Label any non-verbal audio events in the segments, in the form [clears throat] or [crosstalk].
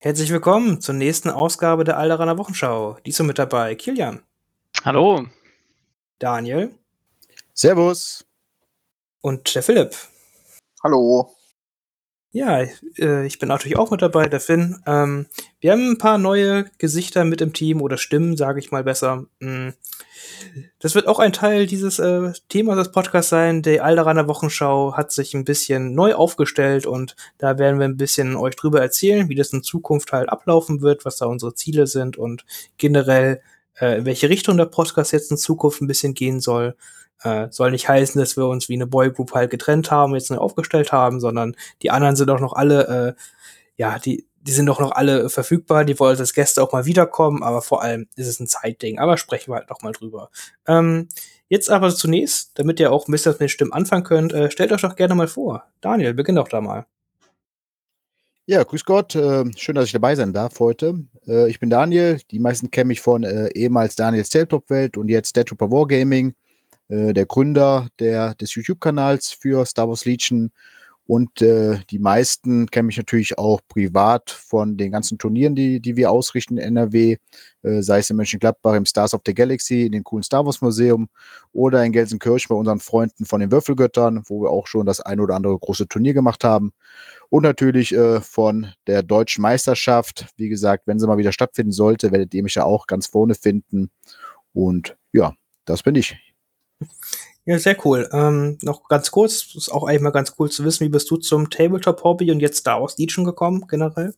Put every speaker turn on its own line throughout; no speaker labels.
Herzlich willkommen zur nächsten Ausgabe der Alderaner Wochenschau. Diesmal mit dabei Kilian.
Hallo.
Daniel.
Servus.
Und der Philipp.
Hallo.
Ja, äh, ich bin natürlich auch mit dabei, der Finn. Ähm, wir haben ein paar neue Gesichter mit im Team oder Stimmen, sage ich mal besser. Mm. Das wird auch ein Teil dieses äh, Themas des Podcasts sein. Die Alderaner Wochenschau hat sich ein bisschen neu aufgestellt und da werden wir ein bisschen euch drüber erzählen, wie das in Zukunft halt ablaufen wird, was da unsere Ziele sind und generell äh, in welche Richtung der Podcast jetzt in Zukunft ein bisschen gehen soll. Äh, soll nicht heißen, dass wir uns wie eine Boygroup halt getrennt haben, jetzt neu aufgestellt haben, sondern die anderen sind auch noch alle, äh, ja, die, die sind doch noch alle verfügbar, die wollen als Gäste auch mal wiederkommen, aber vor allem ist es ein Zeitding. Aber sprechen wir halt noch mal drüber. Ähm, jetzt aber zunächst, damit ihr auch ein bisschen mit Stimmen anfangen könnt, äh, stellt euch doch gerne mal vor. Daniel, beginn doch da mal.
Ja, grüß Gott. Äh, schön, dass ich dabei sein darf heute. Äh, ich bin Daniel. Die meisten kennen mich von äh, ehemals Daniels Tabletop-Welt und jetzt Dead Trooper Wargaming. Äh, der Gründer der, des YouTube-Kanals für Star Wars Legion. Und äh, die meisten kennen mich natürlich auch privat von den ganzen Turnieren, die, die wir ausrichten in NRW, äh, sei es in Mönchengladbach im Stars of the Galaxy, in dem coolen Star Wars Museum oder in Gelsenkirchen bei unseren Freunden von den Würfelgöttern, wo wir auch schon das ein oder andere große Turnier gemacht haben. Und natürlich äh, von der deutschen Meisterschaft. Wie gesagt, wenn sie mal wieder stattfinden sollte, werdet ihr mich ja auch ganz vorne finden. Und ja, das bin ich.
Ja, sehr cool. Ähm, noch ganz kurz, ist auch eigentlich mal ganz cool zu wissen, wie bist du zum Tabletop-Hobby und jetzt Star Wars Legion gekommen, generell?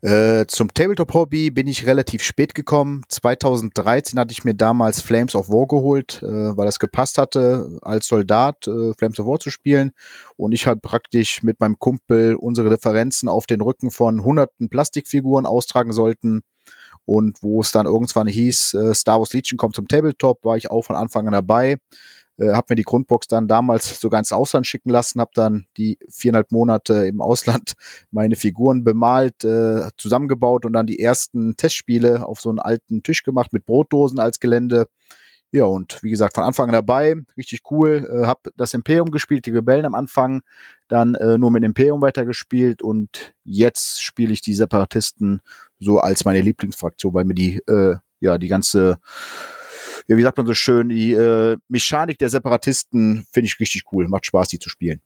Äh, zum Tabletop-Hobby bin ich relativ spät gekommen. 2013 hatte ich mir damals Flames of War geholt, äh, weil das gepasst hatte, als Soldat äh, Flames of War zu spielen. Und ich halt praktisch mit meinem Kumpel unsere Differenzen auf den Rücken von hunderten Plastikfiguren austragen sollten und wo es dann irgendwann hieß, äh, Star Wars Legion kommt zum Tabletop, war ich auch von Anfang an dabei. Äh, habe mir die Grundbox dann damals sogar ins Ausland schicken lassen, habe dann die viereinhalb Monate im Ausland [laughs] meine Figuren bemalt, äh, zusammengebaut und dann die ersten Testspiele auf so einen alten Tisch gemacht mit Brotdosen als Gelände. Ja, und wie gesagt, von Anfang an dabei, richtig cool. Äh, hab das Imperium gespielt, die Rebellen am Anfang, dann äh, nur mit Imperium weitergespielt und jetzt spiele ich die Separatisten so als meine Lieblingsfraktion, weil mir die, äh, ja, die ganze, ja, wie sagt man so schön, die äh, Mechanik der Separatisten finde ich richtig cool. Macht Spaß, die zu spielen.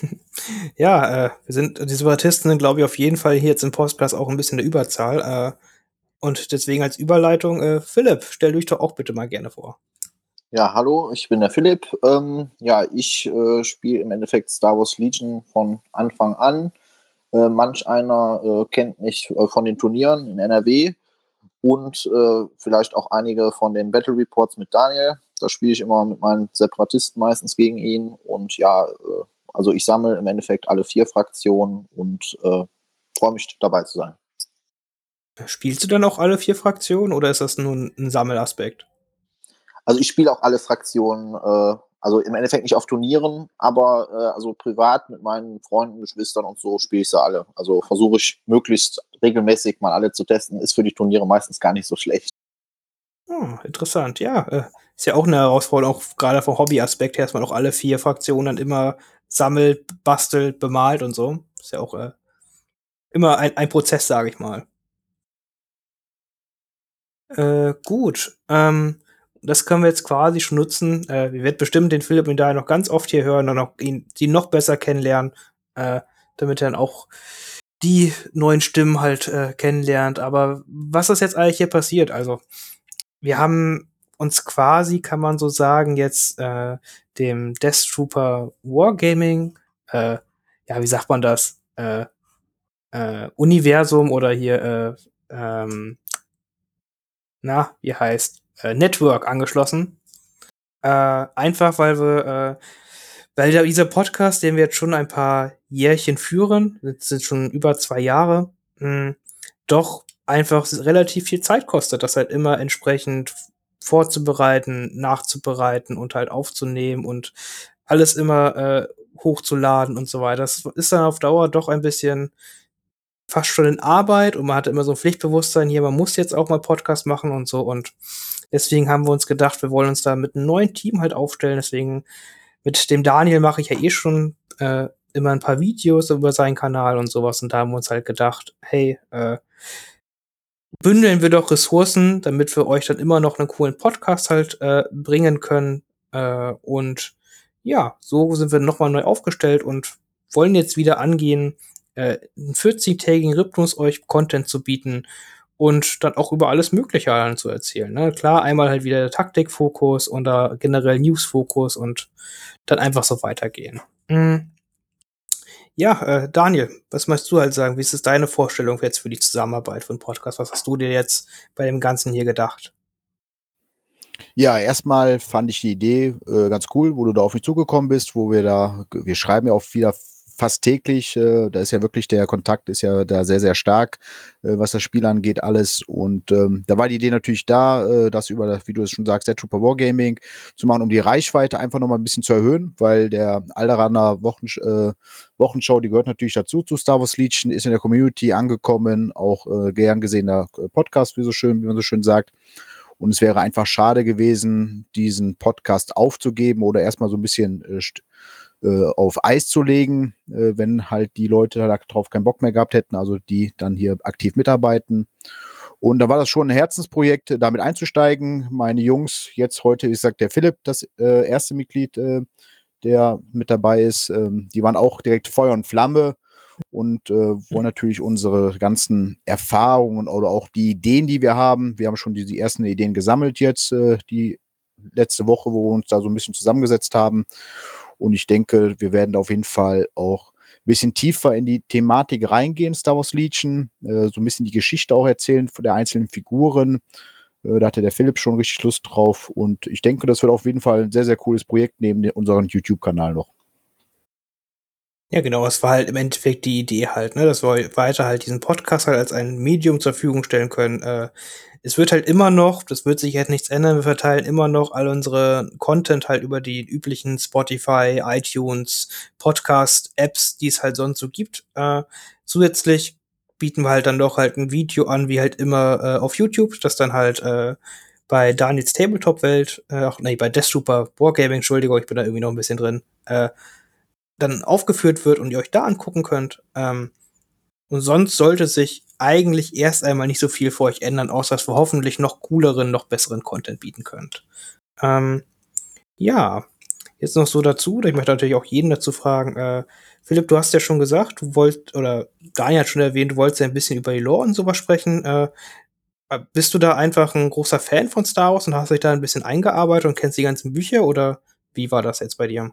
[laughs]
Ja, äh, wir sind, die Separatisten sind, glaube ich, auf jeden Fall hier jetzt im Postplatz auch ein bisschen der Überzahl. Äh, und deswegen als Überleitung, äh, Philipp, stell dich doch auch bitte mal gerne vor.
Ja, hallo, ich bin der Philipp. Ähm, ja, ich äh, spiele im Endeffekt Star Wars Legion von Anfang an. Äh, manch einer äh, kennt mich äh, von den Turnieren in NRW und äh, vielleicht auch einige von den Battle Reports mit Daniel. Da spiele ich immer mit meinen Separatisten meistens gegen ihn. Und ja, äh, also ich sammle im Endeffekt alle vier Fraktionen und freue mich dabei zu sein.
Spielst du dann auch alle vier Fraktionen oder ist das nur ein Sammelaspekt?
Also ich spiele auch alle Fraktionen also im Endeffekt nicht auf Turnieren, aber äh, also privat mit meinen Freunden, Geschwistern und so spiele ich sie alle. Also versuche ich möglichst regelmäßig mal alle zu testen. Ist für die Turniere meistens gar nicht so schlecht.
Hm, interessant, ja. Äh, ist ja auch eine Herausforderung, auch gerade vom Hobbyaspekt her, dass man auch alle vier Fraktionen dann immer sammelt, bastelt, bemalt und so. Ist ja auch äh, immer ein, ein Prozess, sage ich mal. Äh, gut. Ähm, das können wir jetzt quasi schon nutzen. Äh, wir werden bestimmt den Philipp und da noch ganz oft hier hören und auch ihn, ihn noch besser kennenlernen, äh, damit er dann auch die neuen Stimmen halt äh, kennenlernt. Aber was ist jetzt eigentlich hier passiert? Also, wir haben uns quasi, kann man so sagen, jetzt äh, dem Death Trooper Wargaming, äh, ja, wie sagt man das? Äh, äh, Universum oder hier, äh, ähm, na, wie heißt? Äh, Network angeschlossen. Äh, einfach weil wir, äh, weil dieser Podcast, den wir jetzt schon ein paar Jährchen führen, sind schon über zwei Jahre, mh, doch einfach relativ viel Zeit kostet, das halt immer entsprechend vorzubereiten, nachzubereiten und halt aufzunehmen und alles immer äh, hochzuladen und so weiter. Das ist dann auf Dauer doch ein bisschen fast schon in Arbeit und man hat immer so ein Pflichtbewusstsein hier, man muss jetzt auch mal Podcast machen und so und deswegen haben wir uns gedacht, wir wollen uns da mit einem neuen Team halt aufstellen, deswegen mit dem Daniel mache ich ja eh schon äh, immer ein paar Videos über seinen Kanal und sowas. Und da haben wir uns halt gedacht, hey, äh, bündeln wir doch Ressourcen, damit wir euch dann immer noch einen coolen Podcast halt äh, bringen können. Äh, und ja, so sind wir nochmal neu aufgestellt und wollen jetzt wieder angehen, äh, einen 40-tägigen Rhythmus euch Content zu bieten und dann auch über alles Mögliche zu erzählen. Ne? Klar, einmal halt wieder der Taktikfokus oder generell Newsfokus und dann einfach so weitergehen. Mhm. Ja, äh, Daniel, was möchtest du halt sagen? Wie ist es deine Vorstellung jetzt für die Zusammenarbeit von Podcast? Was hast du dir jetzt bei dem Ganzen hier gedacht?
Ja, erstmal fand ich die Idee äh, ganz cool, wo du da auf mich zugekommen bist, wo wir da, wir schreiben ja auch wieder fast täglich. Äh, da ist ja wirklich der Kontakt ist ja da sehr, sehr stark, äh, was das Spiel angeht, alles. Und ähm, da war die Idee natürlich da, äh, das über, das, wie du es schon sagst, der Trooper Wargaming zu machen, um die Reichweite einfach nochmal ein bisschen zu erhöhen, weil der Alderaner Wochen, äh, Wochenschau, die gehört natürlich dazu zu Star Wars Legion, ist in der Community angekommen, auch äh, gern gesehener Podcast, wie so schön, wie man so schön sagt. Und es wäre einfach schade gewesen, diesen Podcast aufzugeben oder erstmal so ein bisschen äh, äh, auf Eis zu legen, äh, wenn halt die Leute darauf keinen Bock mehr gehabt hätten, also die dann hier aktiv mitarbeiten. Und da war das schon ein Herzensprojekt, damit einzusteigen. Meine Jungs, jetzt heute, ich sag der Philipp, das äh, erste Mitglied, äh, der mit dabei ist, ähm, die waren auch direkt Feuer und Flamme und äh, wollen natürlich unsere ganzen Erfahrungen oder auch die Ideen, die wir haben. Wir haben schon die, die ersten Ideen gesammelt jetzt, äh, die letzte Woche, wo wir uns da so ein bisschen zusammengesetzt haben. Und ich denke, wir werden auf jeden Fall auch ein bisschen tiefer in die Thematik reingehen, Star Wars Legion, äh, so ein bisschen die Geschichte auch erzählen von der einzelnen Figuren. Äh, da hatte der Philipp schon richtig Lust drauf. Und ich denke, das wird auf jeden Fall ein sehr, sehr cooles Projekt neben unserem YouTube-Kanal noch.
Ja, genau, es war halt im Endeffekt die Idee halt, ne, dass wir weiter halt diesen Podcast halt als ein Medium zur Verfügung stellen können, äh, es wird halt immer noch, das wird sich halt nichts ändern, wir verteilen immer noch all unsere Content halt über die üblichen Spotify, iTunes, Podcast-Apps, die es halt sonst so gibt. Äh, zusätzlich bieten wir halt dann doch halt ein Video an, wie halt immer äh, auf YouTube, das dann halt äh, bei Daniels Tabletop-Welt, äh, ach nee, bei Death Trooper Wargaming, Entschuldigung, ich bin da irgendwie noch ein bisschen drin, äh, dann aufgeführt wird und ihr euch da angucken könnt. Ähm, und sonst sollte sich eigentlich erst einmal nicht so viel für euch ändern, außer dass wir hoffentlich noch cooleren, noch besseren Content bieten könnt. Ähm, ja, jetzt noch so dazu, ich möchte natürlich auch jeden dazu fragen, äh, Philipp, du hast ja schon gesagt, du wolltest, oder Daniel hat schon erwähnt, du wolltest ja ein bisschen über die Lore und sowas sprechen. Äh, bist du da einfach ein großer Fan von Star Wars und hast dich da ein bisschen eingearbeitet und kennst die ganzen Bücher oder wie war das jetzt bei dir?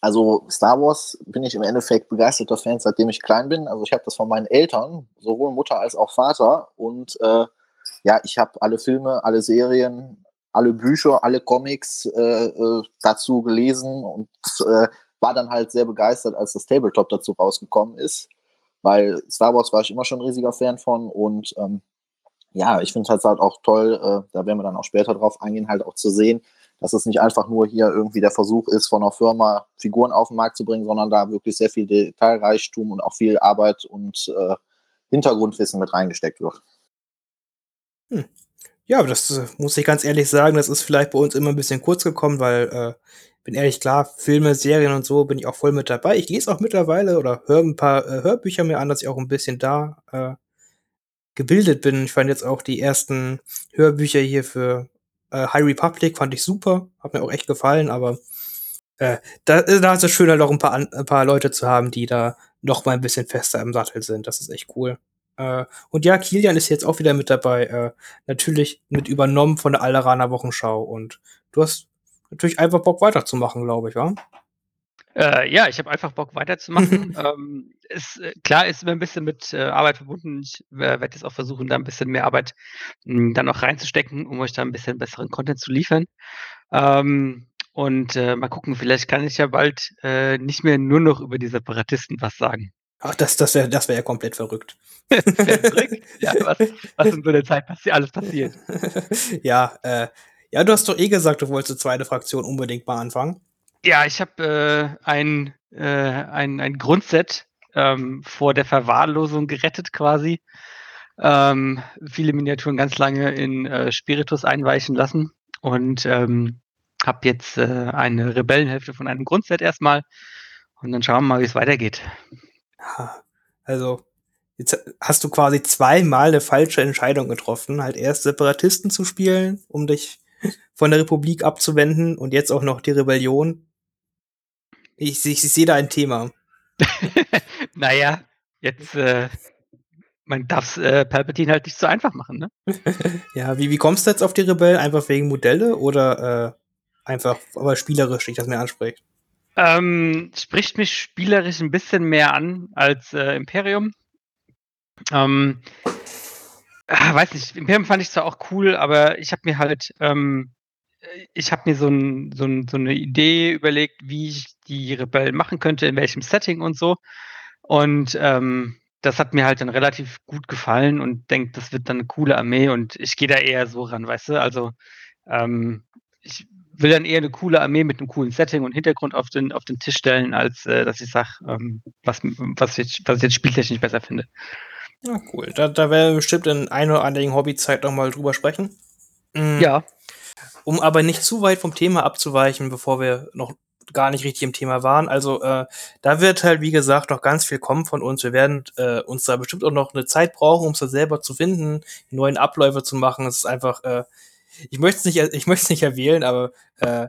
Also Star Wars bin ich im Endeffekt begeisterter Fan, seitdem ich klein bin. Also ich habe das von meinen Eltern, sowohl Mutter als auch Vater. Und äh, ja, ich habe alle Filme, alle Serien, alle Bücher, alle Comics äh, äh, dazu gelesen und äh, war dann halt sehr begeistert, als das Tabletop dazu rausgekommen ist. Weil Star Wars war ich immer schon ein riesiger Fan von und ähm, ja, ich finde es halt auch toll, äh, da werden wir dann auch später drauf eingehen, halt auch zu sehen, dass es nicht einfach nur hier irgendwie der Versuch ist, von einer Firma Figuren auf den Markt zu bringen, sondern da wirklich sehr viel Detailreichtum und auch viel Arbeit und äh, Hintergrundwissen mit reingesteckt wird.
Hm. Ja, das äh, muss ich ganz ehrlich sagen, das ist vielleicht bei uns immer ein bisschen kurz gekommen, weil, äh, bin ehrlich klar, Filme, Serien und so bin ich auch voll mit dabei. Ich lese auch mittlerweile oder höre ein paar äh, Hörbücher mir an, dass ich auch ein bisschen da äh, gebildet bin. Ich fand jetzt auch die ersten Hörbücher hier für äh, High Republic fand ich super, hat mir auch echt gefallen, aber äh, da, da ist es schön, halt auch ein paar, ein paar Leute zu haben, die da noch mal ein bisschen fester im Sattel sind. Das ist echt cool. Äh, und ja, Kilian ist jetzt auch wieder mit dabei. Äh, natürlich mit übernommen von der Alderaner Wochenschau. Und du hast natürlich einfach Bock weiterzumachen, glaube ich, wa?
Äh, ja, ich habe einfach Bock weiterzumachen. [laughs] ähm, ist, äh, klar ist immer ein bisschen mit äh, Arbeit verbunden. Ich äh, werde jetzt auch versuchen, da ein bisschen mehr Arbeit mh, hm, dann noch reinzustecken, um euch da ein bisschen besseren Content zu liefern. Ähm, und äh, mal gucken, vielleicht kann ich ja bald äh, nicht mehr nur noch über die Separatisten was sagen.
Ach, das, das wäre das wär ja komplett [laughs] verrückt.
Ja, was, was in so einer Zeit passi alles passiert. [laughs]
ja, äh, ja, du hast doch eh gesagt, du wolltest die zweite Fraktion unbedingt mal anfangen.
Ja, ich habe ein, ein, ein Grundset ähm, vor der Verwahrlosung gerettet quasi. Ähm, viele Miniaturen ganz lange in äh, Spiritus einweichen lassen und ähm, habe jetzt äh, eine Rebellenhälfte von einem Grundset erstmal Und dann schauen wir mal, wie es weitergeht.
Also, jetzt hast du quasi zweimal eine falsche Entscheidung getroffen. Halt erst Separatisten zu spielen, um dich von der Republik abzuwenden und jetzt auch noch die Rebellion. Ich, ich, ich sehe da ein Thema. [laughs]
naja, jetzt, äh, man darf äh, Palpatine halt nicht so einfach machen, ne? [laughs]
ja, wie, wie kommst du jetzt auf die Rebellen? Einfach wegen Modelle oder äh, einfach, aber spielerisch, ich das mir anspricht?
Ähm, spricht mich spielerisch ein bisschen mehr an als äh, Imperium. Ähm, äh, weiß nicht, Imperium fand ich zwar auch cool, aber ich habe mir halt, ähm, ich habe mir so, ein, so, ein, so, eine Idee überlegt, wie ich die Rebellen machen könnte, in welchem Setting und so. Und ähm, das hat mir halt dann relativ gut gefallen und denke, das wird dann eine coole Armee und ich gehe da eher so ran, weißt du? Also ähm, ich will dann eher eine coole Armee mit einem coolen Setting und Hintergrund auf den, auf den Tisch stellen, als äh, dass ich sage, ähm, was, was, ich, was ich jetzt spieltechnisch besser finde.
Ja, cool. Da, da werden wir bestimmt in einer oder anderen Hobbyzeit nochmal drüber sprechen.
Mhm. Ja.
Um aber nicht zu weit vom Thema abzuweichen, bevor wir noch gar nicht richtig im Thema waren. Also äh, da wird halt, wie gesagt, noch ganz viel kommen von uns. Wir werden äh, uns da bestimmt auch noch eine Zeit brauchen, um es da selber zu finden, neuen Abläufe zu machen. Es ist einfach, äh, ich möchte es nicht, ich möchte es nicht erwählen, aber äh,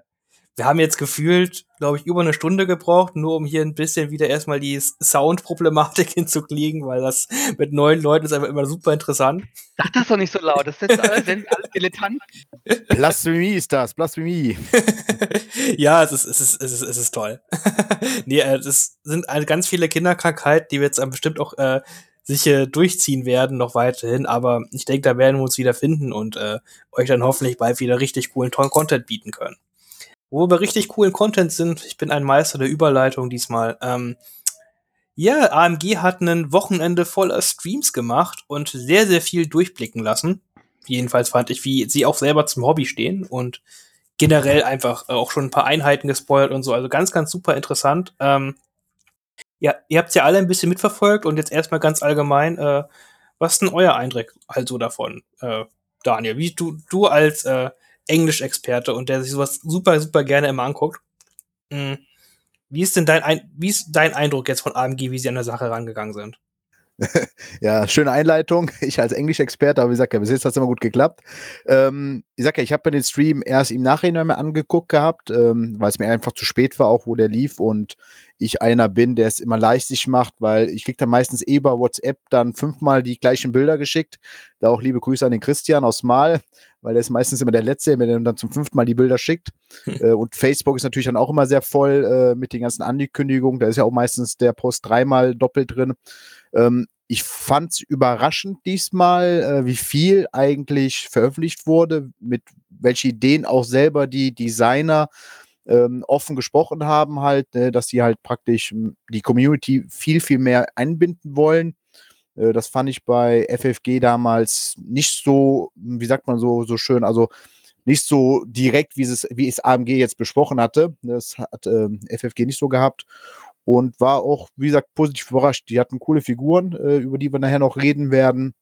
wir haben jetzt gefühlt, glaube ich, über eine Stunde gebraucht, nur um hier ein bisschen wieder erstmal die Sound-Problematik [laughs] hinzukriegen, weil das mit neuen Leuten ist einfach immer super interessant.
Sag das doch nicht so laut, das sind alle, sind alle Dilettanten.
Blasphemie ist das, Blasphemie. [laughs]
ja, es ist, es ist, es ist, es ist toll. [laughs] nee, äh, das sind halt ganz viele Kinderkrankheiten, die wir jetzt bestimmt auch äh, sich äh, durchziehen werden, noch weiterhin. Aber ich denke, da werden wir uns wieder finden und äh, euch dann hoffentlich bald wieder richtig coolen, tollen Content bieten können. Wo wir richtig coolen Content sind, ich bin ein Meister der Überleitung diesmal. Ähm, ja, AMG hat ein Wochenende voller Streams gemacht und sehr, sehr viel durchblicken lassen. Jedenfalls fand ich, wie sie auch selber zum Hobby stehen und generell einfach äh, auch schon ein paar Einheiten gespoilt und so. Also ganz, ganz super interessant. Ähm, ja, ihr habt ja alle ein bisschen mitverfolgt und jetzt erstmal ganz allgemein, äh, was ist denn euer Eindruck also davon, äh, Daniel? Wie du, du als äh, Englisch-Experte und der sich sowas super, super gerne immer anguckt. Mhm. Wie ist denn dein, Ein wie ist dein Eindruck jetzt von AMG, wie sie an der Sache rangegangen sind? [laughs]
ja, schöne Einleitung. [laughs] Ich als Englisch-Experte, aber wie gesagt, ja, bis jetzt hat es immer gut geklappt. Ähm, ich sag ja, ich habe mir den Stream erst im Nachhinein mal angeguckt gehabt, ähm, weil es mir einfach zu spät war, auch wo der lief und ich einer bin, der es immer leichtig macht, weil ich kriege dann meistens eh bei WhatsApp dann fünfmal die gleichen Bilder geschickt. Da auch liebe Grüße an den Christian aus Mal, weil der ist meistens immer der Letzte, der mir dann zum fünften Mal die Bilder schickt. Hm. Äh, und Facebook ist natürlich dann auch immer sehr voll äh, mit den ganzen Ankündigungen. Da ist ja auch meistens der Post dreimal doppelt drin. Ähm, ich fand es überraschend diesmal, äh, wie viel eigentlich veröffentlicht wurde, mit welche Ideen auch selber die Designer ähm, offen gesprochen haben, halt, ne, dass sie halt praktisch hm, die Community viel, viel mehr einbinden wollen. Äh, das fand ich bei FFG damals nicht so, wie sagt man so, so schön, also nicht so direkt, wie es, wie es AMG jetzt besprochen hatte. Das hat äh, FFG nicht so gehabt und war auch, wie gesagt, positiv überrascht. Die hatten coole Figuren, äh, über die wir nachher noch reden werden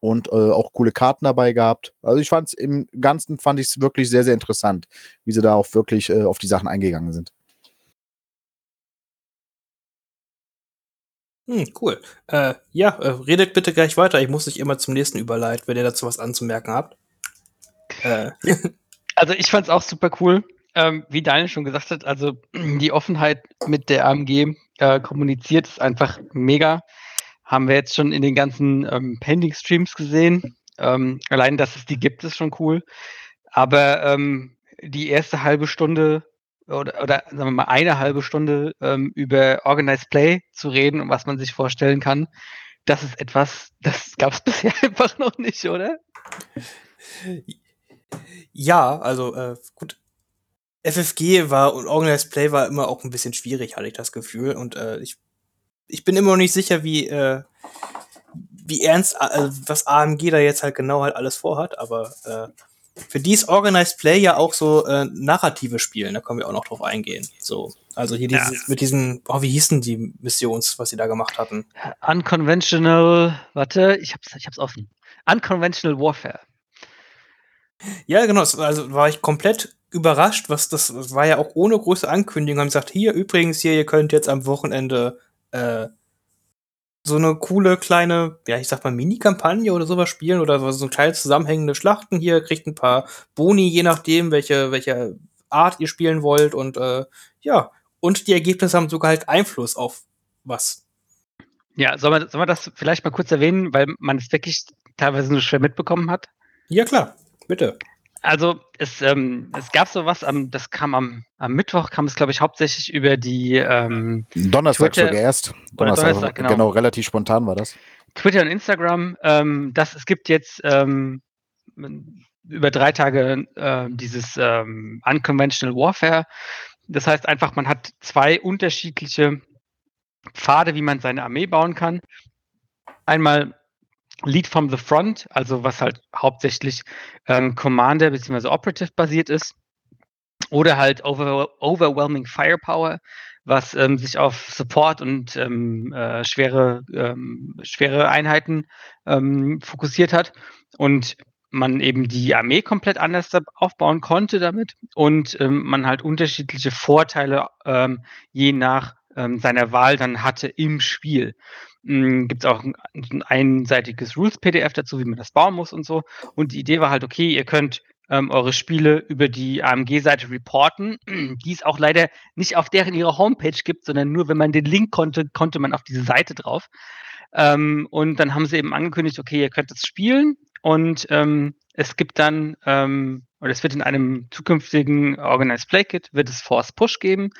und äh, auch coole Karten dabei gehabt. Also ich fand es im Ganzen fand ich es wirklich sehr, sehr interessant, wie sie da auch wirklich äh, auf die Sachen eingegangen sind.
Hm, cool. Äh, ja, äh, redet bitte gleich weiter. Ich muss nicht immer zum nächsten überleiten, wenn ihr dazu was anzumerken habt.
Äh. [laughs] Also ich fand es auch super cool. Ähm, wie Daniel schon gesagt hat, also [clears throat] die Offenheit mit der AMG äh, kommuniziert ist einfach mega. Haben wir jetzt schon in den ganzen ähm, Pending-Streams gesehen. Ähm, allein, dass es die gibt, ist schon cool. Aber ähm, die erste halbe Stunde oder, oder sagen wir mal eine halbe Stunde ähm, über Organized Play zu reden und was man sich vorstellen kann, das ist etwas, das gab es [laughs] bisher einfach noch nicht, oder?
Ja, also äh, gut. FFG war und Organized Play war immer auch ein bisschen schwierig, hatte ich das Gefühl. Und äh, ich, ich bin immer noch nicht sicher, wie, äh, wie ernst, äh, was AMG da jetzt halt genau halt alles vorhat, aber äh, für die ist Organized Play ja auch so äh, narrative Spielen, da können wir auch noch drauf eingehen. So, also hier dieses, ja. mit diesen, oh, wie hießen die Missions, was sie da gemacht hatten?
Unconventional, warte, ich hab's, ich hab's offen. Unconventional Warfare.
Ja, genau, also war ich komplett überrascht, was das, das war ja auch ohne große Ankündigung, haben gesagt, hier übrigens hier, ihr könnt jetzt am Wochenende äh, so eine coole kleine, ja, ich sag mal, Mini-Kampagne oder sowas spielen oder so kleine zusammenhängende Schlachten hier, kriegt ein paar Boni, je nachdem, welche, welche Art ihr spielen wollt und äh, ja, und die Ergebnisse haben sogar halt Einfluss auf was.
Ja, soll man, soll man das vielleicht mal kurz erwähnen, weil man es wirklich teilweise nur schwer mitbekommen hat?
Ja, klar, bitte.
Also es, ähm, es gab sowas, am, das kam am, am Mittwoch, kam es, glaube ich, hauptsächlich über die ähm,
Donnerstag Twitter, sogar erst. Donnerstag, Donnerstag genau. genau. relativ spontan war das.
Twitter und Instagram, ähm, dass es gibt jetzt ähm, über drei Tage äh, dieses ähm, Unconventional Warfare. Das heißt einfach, man hat zwei unterschiedliche Pfade, wie man seine Armee bauen kann. Einmal Lead from the Front, also was halt hauptsächlich ähm, Commander bzw. Operative basiert ist. Oder halt over, Overwhelming Firepower, was ähm, sich auf Support und ähm, äh, schwere, ähm, schwere Einheiten ähm, fokussiert hat. Und man eben die Armee komplett anders aufbauen konnte damit und ähm, man halt unterschiedliche Vorteile je nach seiner Wahl dann hatte im Spiel. Hm, Gibt es auch ein, ein einseitiges Rules-PDF dazu, wie man das bauen muss und so. Und die Idee war halt, okay, ihr könnt ähm, eure Spiele über die AMG-Seite reporten, [clears throat] die es auch leider nicht auf deren ihrer Homepage gibt, sondern nur, wenn man den Link konnte, konnte man auf diese Seite drauf. Ähm, und dann haben sie eben angekündigt, okay, ihr könnt das spielen und ähm, es gibt dann, ähm, oder es wird in einem zukünftigen Organized Play Kit, wird es Force Push geben.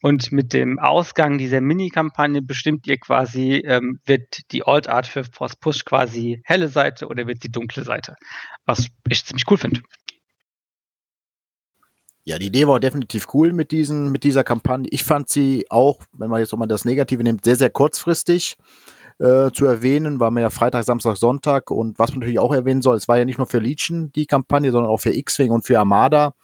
Und mit dem Ausgang dieser Mini-Kampagne bestimmt ihr quasi, ähm, wird die Alt Art für Force Push quasi helle Seite oder wird die dunkle Seite. Was ich ziemlich cool finde.
Ja, die Idee war definitiv cool mit, diesen, mit dieser Kampagne. Ich fand sie auch, wenn man jetzt auch mal das Negative nimmt, sehr, sehr kurzfristig äh, zu erwähnen, war mir ja Freitag, Samstag, Sonntag und was man natürlich auch erwähnen soll, es war ja nicht nur für Legion die Kampagne, sondern auch für X-Wing und für Armada.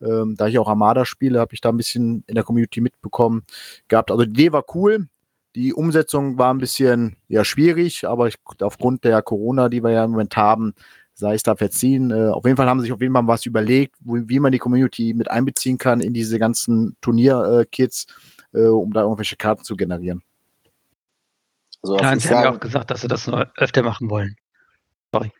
Ähm, da ich auch Armada spiele, habe ich da ein bisschen in der Community mitbekommen gehabt. Also die Idee war cool. Die Umsetzung war ein bisschen ja, schwierig, aber ich, aufgrund der Corona, die wir ja im Moment haben, sei es da verziehen. Äh, auf jeden Fall haben sie sich auf jeden Fall was überlegt, wo, wie man die Community mit einbeziehen kann in diese ganzen Turnier-Kits, äh, um da irgendwelche Karten zu generieren.
Also, ja, sie haben ja auch gesagt, dass sie das nur öfter machen wollen. Sorry.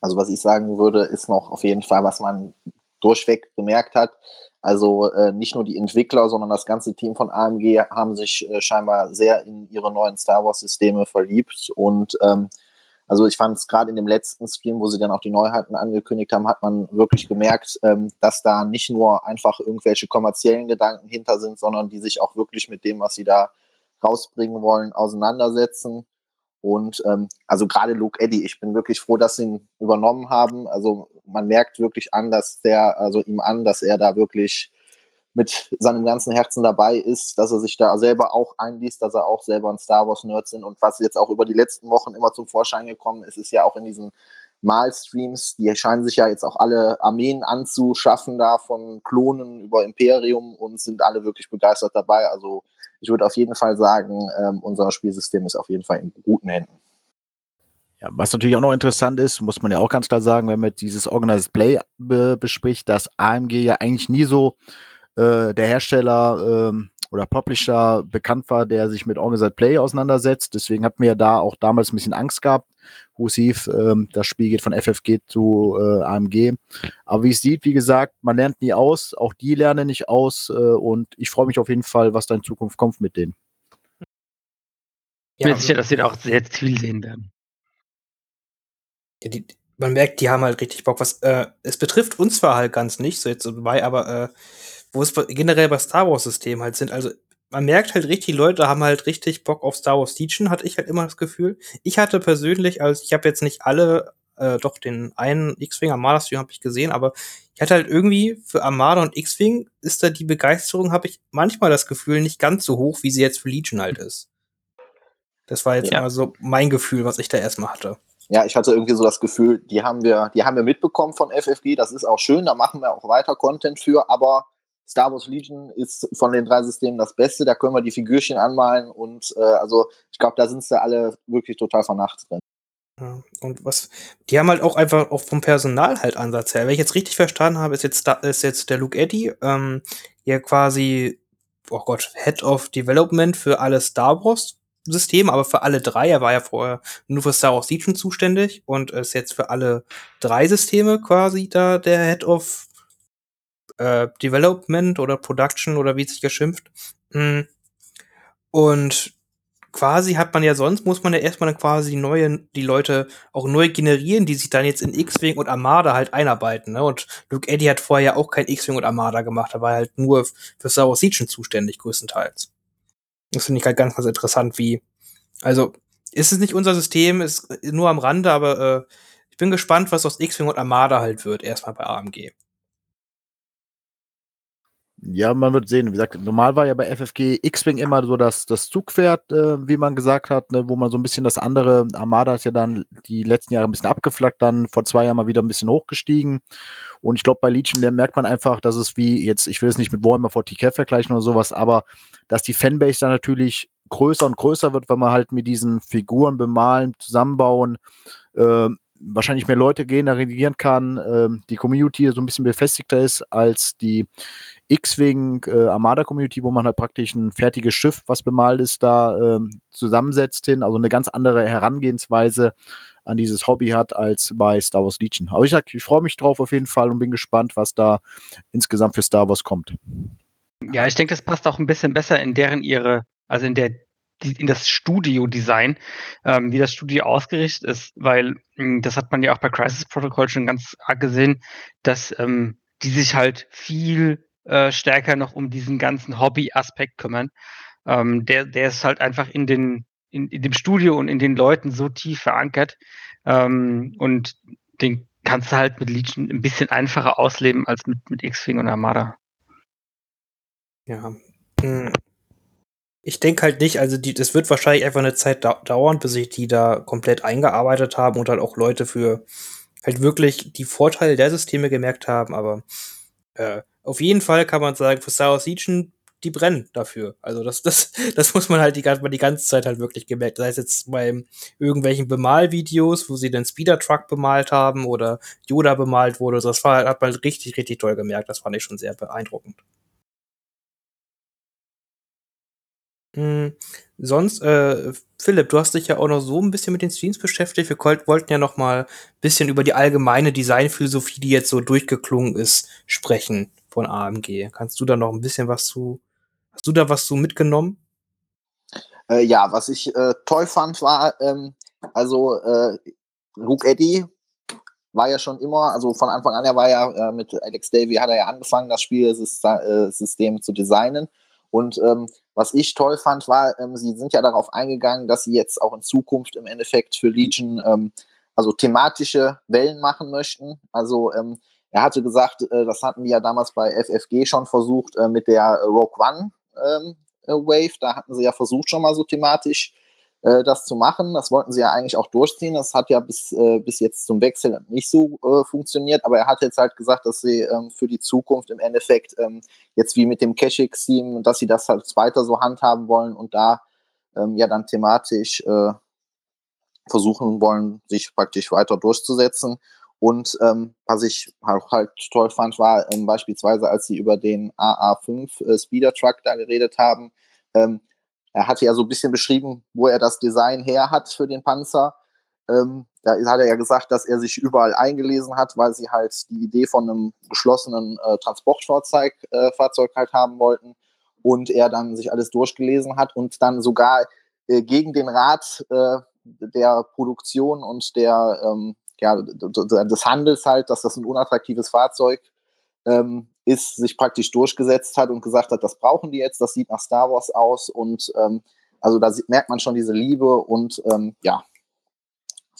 Also was ich sagen würde, ist noch auf jeden Fall, was man durchweg bemerkt hat. Also äh, nicht nur die Entwickler, sondern das ganze Team von AMG haben sich äh, scheinbar sehr in ihre neuen Star Wars-Systeme verliebt. Und ähm, also ich fand es gerade in dem letzten Stream, wo sie dann auch die Neuheiten angekündigt haben, hat man wirklich gemerkt, ähm, dass da nicht nur einfach irgendwelche kommerziellen Gedanken hinter sind, sondern die sich auch wirklich mit dem, was sie da rausbringen wollen, auseinandersetzen. Und ähm, also gerade Luke Eddy, ich bin wirklich froh, dass sie ihn übernommen haben. Also man merkt wirklich an, dass der, also ihm an, dass er da wirklich mit seinem ganzen Herzen dabei ist, dass er sich da selber auch einliest, dass er auch selber ein Star Wars Nerd sind und was jetzt auch über die letzten Wochen immer zum Vorschein gekommen ist, ist ja auch in diesen Malstreams, die scheinen sich ja jetzt auch alle Armeen anzuschaffen da von Klonen über Imperium und sind alle wirklich begeistert dabei. Also ich würde auf jeden Fall sagen, ähm, unser Spielsystem ist auf jeden Fall in guten Händen.
Ja, was natürlich auch noch interessant ist, muss man ja auch ganz klar sagen, wenn man dieses Organized Play be bespricht, dass AMG ja eigentlich nie so äh, der Hersteller ähm, oder Publisher bekannt war, der sich mit Organized Play auseinandersetzt. Deswegen hatten wir ja da auch damals ein bisschen Angst gehabt, hieß, ähm, das Spiel geht von FFG zu äh, AMG. Aber wie es sieht, wie gesagt, man lernt nie aus, auch die lernen nicht aus äh, und ich freue mich auf jeden Fall, was da in Zukunft kommt mit denen.
Ich bin sicher, dass sie da auch sehr viel sehen werden.
Ja, die, man merkt, die haben halt richtig Bock. Was, äh, es betrifft uns zwar halt ganz nicht, so jetzt dabei, aber äh, wo es generell bei Star Wars System halt sind. Also man merkt halt richtig, die Leute haben halt richtig Bock auf Star Wars Legion, hatte ich halt immer das Gefühl. Ich hatte persönlich, also ich habe jetzt nicht alle, äh, doch den einen X-Wing Armada Stream habe ich gesehen, aber ich hatte halt irgendwie für Armada und X-Wing ist da die Begeisterung, habe ich manchmal das Gefühl, nicht ganz so hoch, wie sie jetzt für Legion halt ist. Das war jetzt ja. immer so mein Gefühl, was ich da erstmal hatte.
Ja, ich hatte irgendwie so das Gefühl, die haben wir, die haben wir mitbekommen von FFG, das ist auch schön, da machen wir auch weiter Content für, aber Star Wars Legion ist von den drei Systemen das Beste. Da können wir die Figürchen anmalen und äh, also ich glaube, da sind sie alle wirklich total vernacht drin.
Ja, und was, die haben halt auch einfach auch vom Personal halt Ansatz her. Wenn ich jetzt richtig verstanden habe, ist jetzt, ist jetzt der Luke Eddy, ähm, ja quasi, oh Gott, Head of Development für alle Star Wars Systeme, aber für alle drei. Er war ja vorher nur für Star Wars Legion zuständig und ist jetzt für alle drei Systeme quasi da der Head of äh, Development oder Production oder wie es sich geschimpft. Mm. Und quasi hat man ja sonst, muss man ja erstmal dann quasi die neue, die Leute auch neu generieren, die sich dann jetzt in X-Wing und Armada halt einarbeiten. Ne? Und Luke Eddy hat vorher ja auch kein X-Wing und Armada gemacht, er war halt nur für Star Wars Legion zuständig, größtenteils. Das finde ich halt ganz, ganz interessant, wie, also, ist es nicht unser System, ist nur am Rande, aber äh, ich bin gespannt, was aus X-Wing und Armada halt wird, erstmal bei AMG.
Ja, man wird sehen. Wie gesagt, normal war ja bei FFG X-Wing immer so das, das Zugpferd, äh, wie man gesagt hat, ne, wo man so ein bisschen das andere, Armada ist ja dann die letzten Jahre ein bisschen abgeflackt, dann vor zwei Jahren mal wieder ein bisschen hochgestiegen. Und ich glaube, bei Legion der merkt man einfach, dass es wie jetzt, ich will es nicht mit Warhammer 40k vergleichen oder sowas, aber dass die Fanbase dann natürlich größer und größer wird, wenn man halt mit diesen Figuren bemalen, zusammenbauen, äh, wahrscheinlich mehr Leute generieren kann, äh, die Community so ein bisschen befestigter ist als die X-Wing äh, wo man halt praktisch ein fertiges Schiff, was bemalt ist, da äh, zusammensetzt hin. Also eine ganz andere Herangehensweise an dieses Hobby hat als bei Star Wars Legion. Aber ich ich freue mich drauf auf jeden Fall und bin gespannt, was da insgesamt für Star Wars kommt.
Ja, ich denke, das passt auch ein bisschen besser in deren ihre, also in der in das Studio-Design, ähm, wie das Studio ausgerichtet ist, weil hm, das hat man ja auch bei Crisis Protocol schon ganz arg gesehen, dass ähm, die sich halt viel äh, stärker noch um diesen ganzen Hobby-Aspekt kümmern. Ähm, der, der ist halt einfach in den, in, in dem Studio und in den Leuten so tief verankert. Ähm, und den kannst du halt mit Legion ein bisschen einfacher ausleben als mit, mit X-Wing und Armada.
Ja. Hm. Ich denke halt nicht, also die, das wird wahrscheinlich einfach eine Zeit da dauern, bis sich die da komplett eingearbeitet haben und halt auch Leute für halt wirklich die Vorteile der Systeme gemerkt haben, aber äh, auf jeden Fall kann man sagen, für Star Wars Legion, die brennen dafür. Also das, das, [laughs] das muss man halt die, die ganze Zeit halt wirklich gemerkt. Sei es jetzt bei irgendwelchen Bemalvideos, wo sie den Speeder Truck bemalt haben oder Yoda bemalt wurde. Das war, hat man richtig, richtig toll gemerkt. Das fand ich schon sehr beeindruckend. Hm, sonst, äh, Philipp, du hast dich ja auch noch so ein bisschen mit den Streams beschäftigt. Wir wollten ja noch mal ein bisschen über die allgemeine Designphilosophie, die jetzt so durchgeklungen ist, sprechen von AMG. Kannst du da noch ein bisschen was zu hast du da was zu mitgenommen?
Äh, ja, was ich äh, toll fand, war, ähm, also äh, Luke Eddy war ja schon immer, also von Anfang an, er war ja äh, mit Alex Davy, hat er ja angefangen, das Spielsystem äh, zu designen. Und ähm, was ich toll fand, war, ähm, sie sind ja darauf eingegangen, dass sie jetzt auch in Zukunft im Endeffekt für Legion ähm, also thematische Wellen machen möchten. Also ähm, er hatte gesagt, äh, das hatten wir ja damals bei FFG schon versucht äh, mit der Rogue One ähm, Wave. Da hatten sie ja versucht schon mal so thematisch äh, das zu machen. Das wollten sie ja eigentlich auch durchziehen. Das hat ja bis, äh, bis jetzt zum Wechsel nicht so äh, funktioniert, aber er hat jetzt halt gesagt, dass sie ähm, für die Zukunft im Endeffekt ähm, jetzt wie mit dem Cashix-Team, dass sie das halt weiter so handhaben wollen und da ähm, ja dann thematisch äh, versuchen wollen, sich praktisch weiter durchzusetzen. Und ähm, was ich auch halt toll fand, war ähm, beispielsweise, als sie über den AA5 äh, Speeder Truck da geredet haben, ähm, er hatte ja so ein bisschen beschrieben, wo er das Design her hat für den Panzer. Ähm, da hat er ja gesagt, dass er sich überall eingelesen hat, weil sie halt die Idee von einem geschlossenen äh, Transportfahrzeug äh, Fahrzeug halt haben wollten und er dann sich alles durchgelesen hat und dann sogar äh, gegen den Rat äh, der Produktion und der ähm, ja, des Handels halt, dass das ein unattraktives Fahrzeug ähm, ist, sich praktisch durchgesetzt hat und gesagt hat, das brauchen die jetzt, das sieht nach Star Wars aus und ähm, also da merkt man schon diese Liebe und ähm, ja,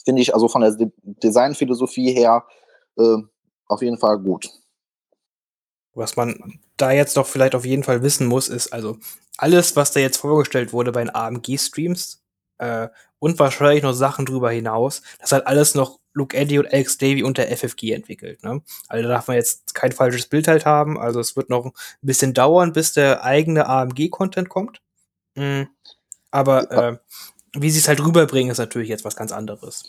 finde ich also von der De Designphilosophie her äh, auf jeden Fall gut.
Was man da jetzt doch vielleicht auf jeden Fall wissen muss, ist also alles, was da jetzt vorgestellt wurde bei den AMG-Streams äh, und wahrscheinlich noch Sachen drüber hinaus, das hat alles noch Luke Eddy und Alex Davy unter FFG entwickelt. Ne? Also da darf man jetzt kein falsches Bild halt haben. Also es wird noch ein bisschen dauern, bis der eigene AMG-Content kommt. Mhm. Aber äh, wie sie es halt rüberbringen, ist natürlich jetzt was ganz anderes.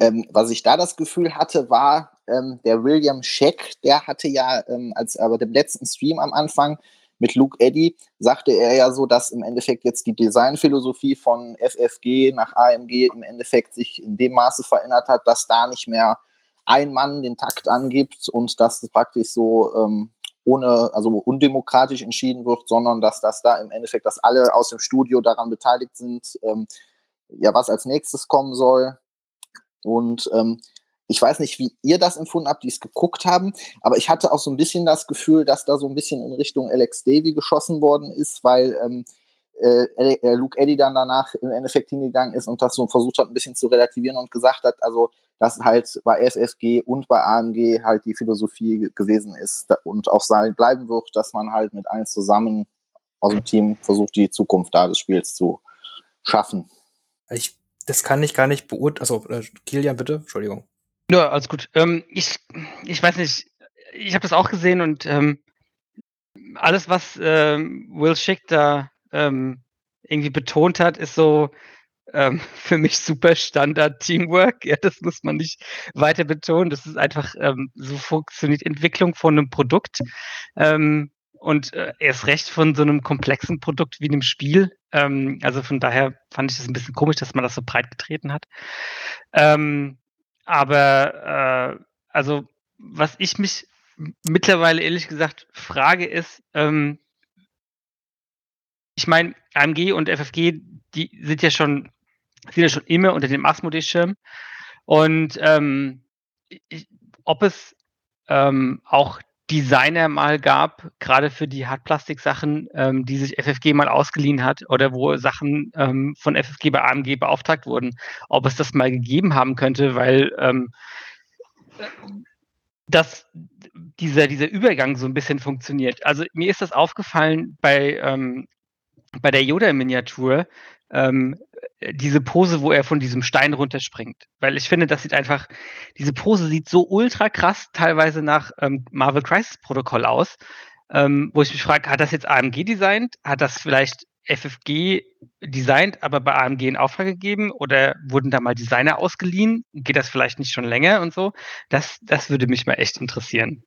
Ähm, was ich da das Gefühl hatte, war ähm, der William Scheck, der hatte ja, ähm, als aber dem letzten Stream am Anfang mit Luke Eddy, sagte er ja so, dass im Endeffekt jetzt die Designphilosophie von FFG nach AMG im Endeffekt sich in dem Maße verändert hat, dass da nicht mehr ein Mann den Takt angibt und dass es praktisch so ähm, ohne, also undemokratisch entschieden wird, sondern dass das da im Endeffekt, dass alle aus dem Studio daran beteiligt sind, ähm, ja, was als nächstes kommen soll. Und ähm, ich weiß nicht, wie ihr das empfunden habt, die es geguckt haben, aber ich hatte auch so ein bisschen das Gefühl, dass da so ein bisschen in Richtung Alex Davy geschossen worden ist, weil ähm, äh, äh, Luke Eddy dann danach im Endeffekt hingegangen ist und das so versucht hat, ein bisschen zu relativieren und gesagt hat, also dass halt bei FFG und bei AMG halt die Philosophie gewesen ist und auch sein bleiben wird, dass man halt mit allen zusammen aus dem Team versucht, die Zukunft da des Spiels zu schaffen.
Ich, das kann ich gar nicht beurteilen. Also, äh, Kilian, bitte, Entschuldigung.
Ja, alles gut. Ähm, ich, ich weiß nicht, ich habe das auch gesehen und ähm, alles, was ähm, Will Schick da ähm, irgendwie betont hat, ist so ähm, [laughs] für mich super Standard-Teamwork. Ja, das muss man nicht weiter betonen. Das ist einfach, ähm, so funktioniert Entwicklung von einem Produkt. Und äh, erst recht von so einem komplexen Produkt wie einem Spiel. Also von daher fand ich das ein bisschen komisch, dass man das so breit getreten hat. Ähm, aber äh, also was ich mich mittlerweile ehrlich gesagt frage ist, ähm, ich meine, AMG und FFG, die sind ja schon, sind ja schon immer unter dem Asmodee-Schirm. Und ähm, ich, ob es ähm, auch Designer mal gab, gerade für die Hartplastik-Sachen, ähm, die sich FFG mal ausgeliehen hat oder wo Sachen ähm, von FFG bei AMG beauftragt wurden, ob es das mal gegeben haben könnte, weil ähm, dass dieser, dieser Übergang so ein bisschen funktioniert. Also mir ist das aufgefallen bei, ähm, bei der Yoda-Miniatur, ähm, diese Pose, wo er von diesem Stein runterspringt. Weil ich finde, das sieht einfach, diese Pose sieht so ultra krass teilweise nach ähm, Marvel Crisis Protokoll aus, ähm, wo ich mich frage, hat das jetzt AMG designt? Hat das vielleicht FFG designt, aber bei AMG in Auftrag gegeben? Oder wurden da mal Designer ausgeliehen? Geht das vielleicht nicht schon länger und so? Das, das würde mich mal echt interessieren.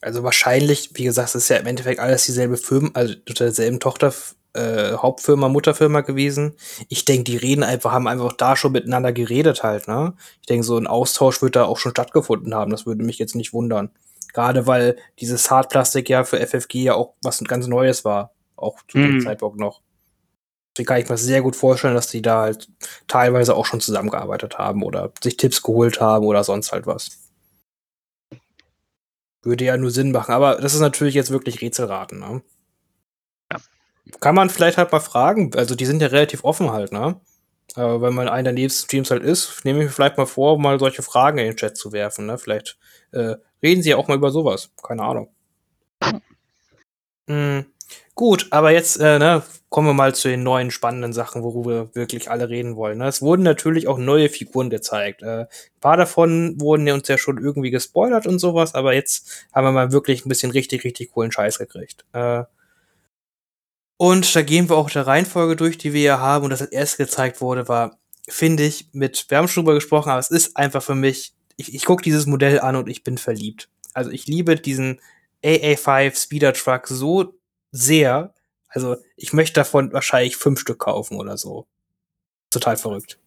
Also wahrscheinlich, wie gesagt, ist ja im Endeffekt alles dieselbe Firma, also derselben Tochter, äh, Hauptfirma, Mutterfirma gewesen. Ich denke, die reden einfach, haben einfach da schon miteinander geredet halt, ne? Ich denke, so ein Austausch wird da auch schon stattgefunden haben. Das würde mich jetzt nicht wundern. Gerade weil dieses Hartplastik ja für FFG ja auch was ganz Neues war. Auch zu dem mhm. Zeitpunkt noch. Deswegen kann ich mir sehr gut vorstellen, dass die da halt teilweise auch schon zusammengearbeitet haben oder sich Tipps geholt haben oder sonst halt was. Würde ja nur Sinn machen, aber das ist natürlich jetzt wirklich Rätselraten, ne? Kann man vielleicht halt mal fragen, also die sind ja relativ offen halt, ne? Aber wenn man einer der nächsten Streams halt ist, nehme ich mir vielleicht mal vor, mal solche Fragen in den Chat zu werfen, ne? Vielleicht äh, reden sie ja auch mal über sowas. Keine Ahnung. Hm. Gut, aber jetzt äh, ne, kommen wir mal zu den neuen spannenden Sachen, worüber wir wirklich alle reden wollen. Ne? Es wurden natürlich auch neue Figuren gezeigt. Äh, ein paar davon wurden ja uns ja schon irgendwie gespoilert und sowas, aber jetzt haben wir mal wirklich ein bisschen richtig, richtig coolen Scheiß gekriegt. Äh, und da gehen wir auch der Reihenfolge durch, die wir ja haben. Und das als erst gezeigt wurde, war, finde ich, mit, wir haben schon drüber gesprochen, aber es ist einfach für mich, ich, ich gucke dieses Modell an und ich bin verliebt. Also ich liebe diesen AA5 Speeder Truck so sehr. Also ich möchte davon wahrscheinlich fünf Stück kaufen oder so. Total verrückt.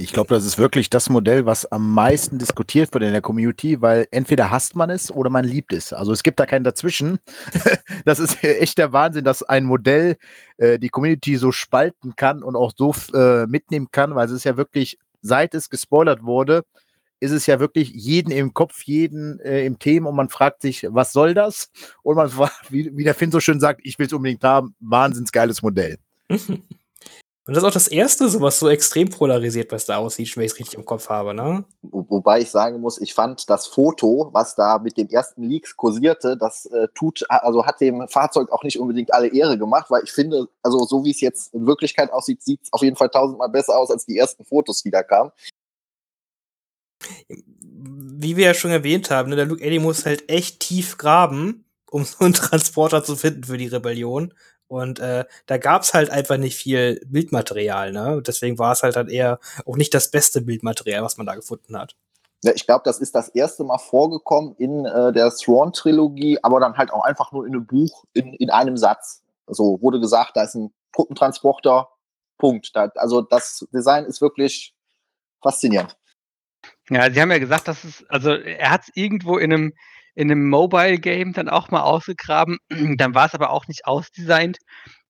Ich glaube, das ist wirklich das Modell, was am meisten diskutiert wird in der Community, weil entweder hasst man es oder man liebt es. Also es gibt da keinen dazwischen. [laughs] das ist echt der Wahnsinn, dass ein Modell äh, die Community so spalten kann und auch so äh, mitnehmen kann, weil es ist ja wirklich, seit es gespoilert wurde, ist es ja wirklich jeden im Kopf, jeden äh, im Thema und man fragt sich, was soll das? Und man fragt, wie, wie der Finn so schön sagt, ich will es unbedingt haben, wahnsinns geiles Modell. [laughs]
Und das ist auch das erste, so was so extrem polarisiert was da aussieht, wenn ich es richtig im Kopf habe, ne?
Wo, wobei ich sagen muss, ich fand das Foto, was da mit den ersten Leaks kursierte, das äh, tut, also hat dem Fahrzeug auch nicht unbedingt alle Ehre gemacht, weil ich finde, also so wie es jetzt in Wirklichkeit aussieht, sieht es auf jeden Fall tausendmal besser aus als die ersten Fotos, die da kamen
wie wir ja schon erwähnt haben, ne, der Luke Eddy muss halt echt tief graben, um so einen Transporter zu finden für die Rebellion. Und äh, da gab's halt einfach nicht viel Bildmaterial, ne? Deswegen war es halt dann eher auch nicht das beste Bildmaterial, was man da gefunden hat.
Ja, ich glaube, das ist das erste Mal vorgekommen in äh, der Thrawn-Trilogie, aber dann halt auch einfach nur in einem Buch, in, in einem Satz. So wurde gesagt, da ist ein Truppentransporter, Punkt. Da, also das Design ist wirklich faszinierend.
Ja, Sie haben ja gesagt, dass es, also er hat es irgendwo in einem, in einem Mobile-Game dann auch mal ausgegraben. [clears throat] dann war es aber auch nicht ausdesignt.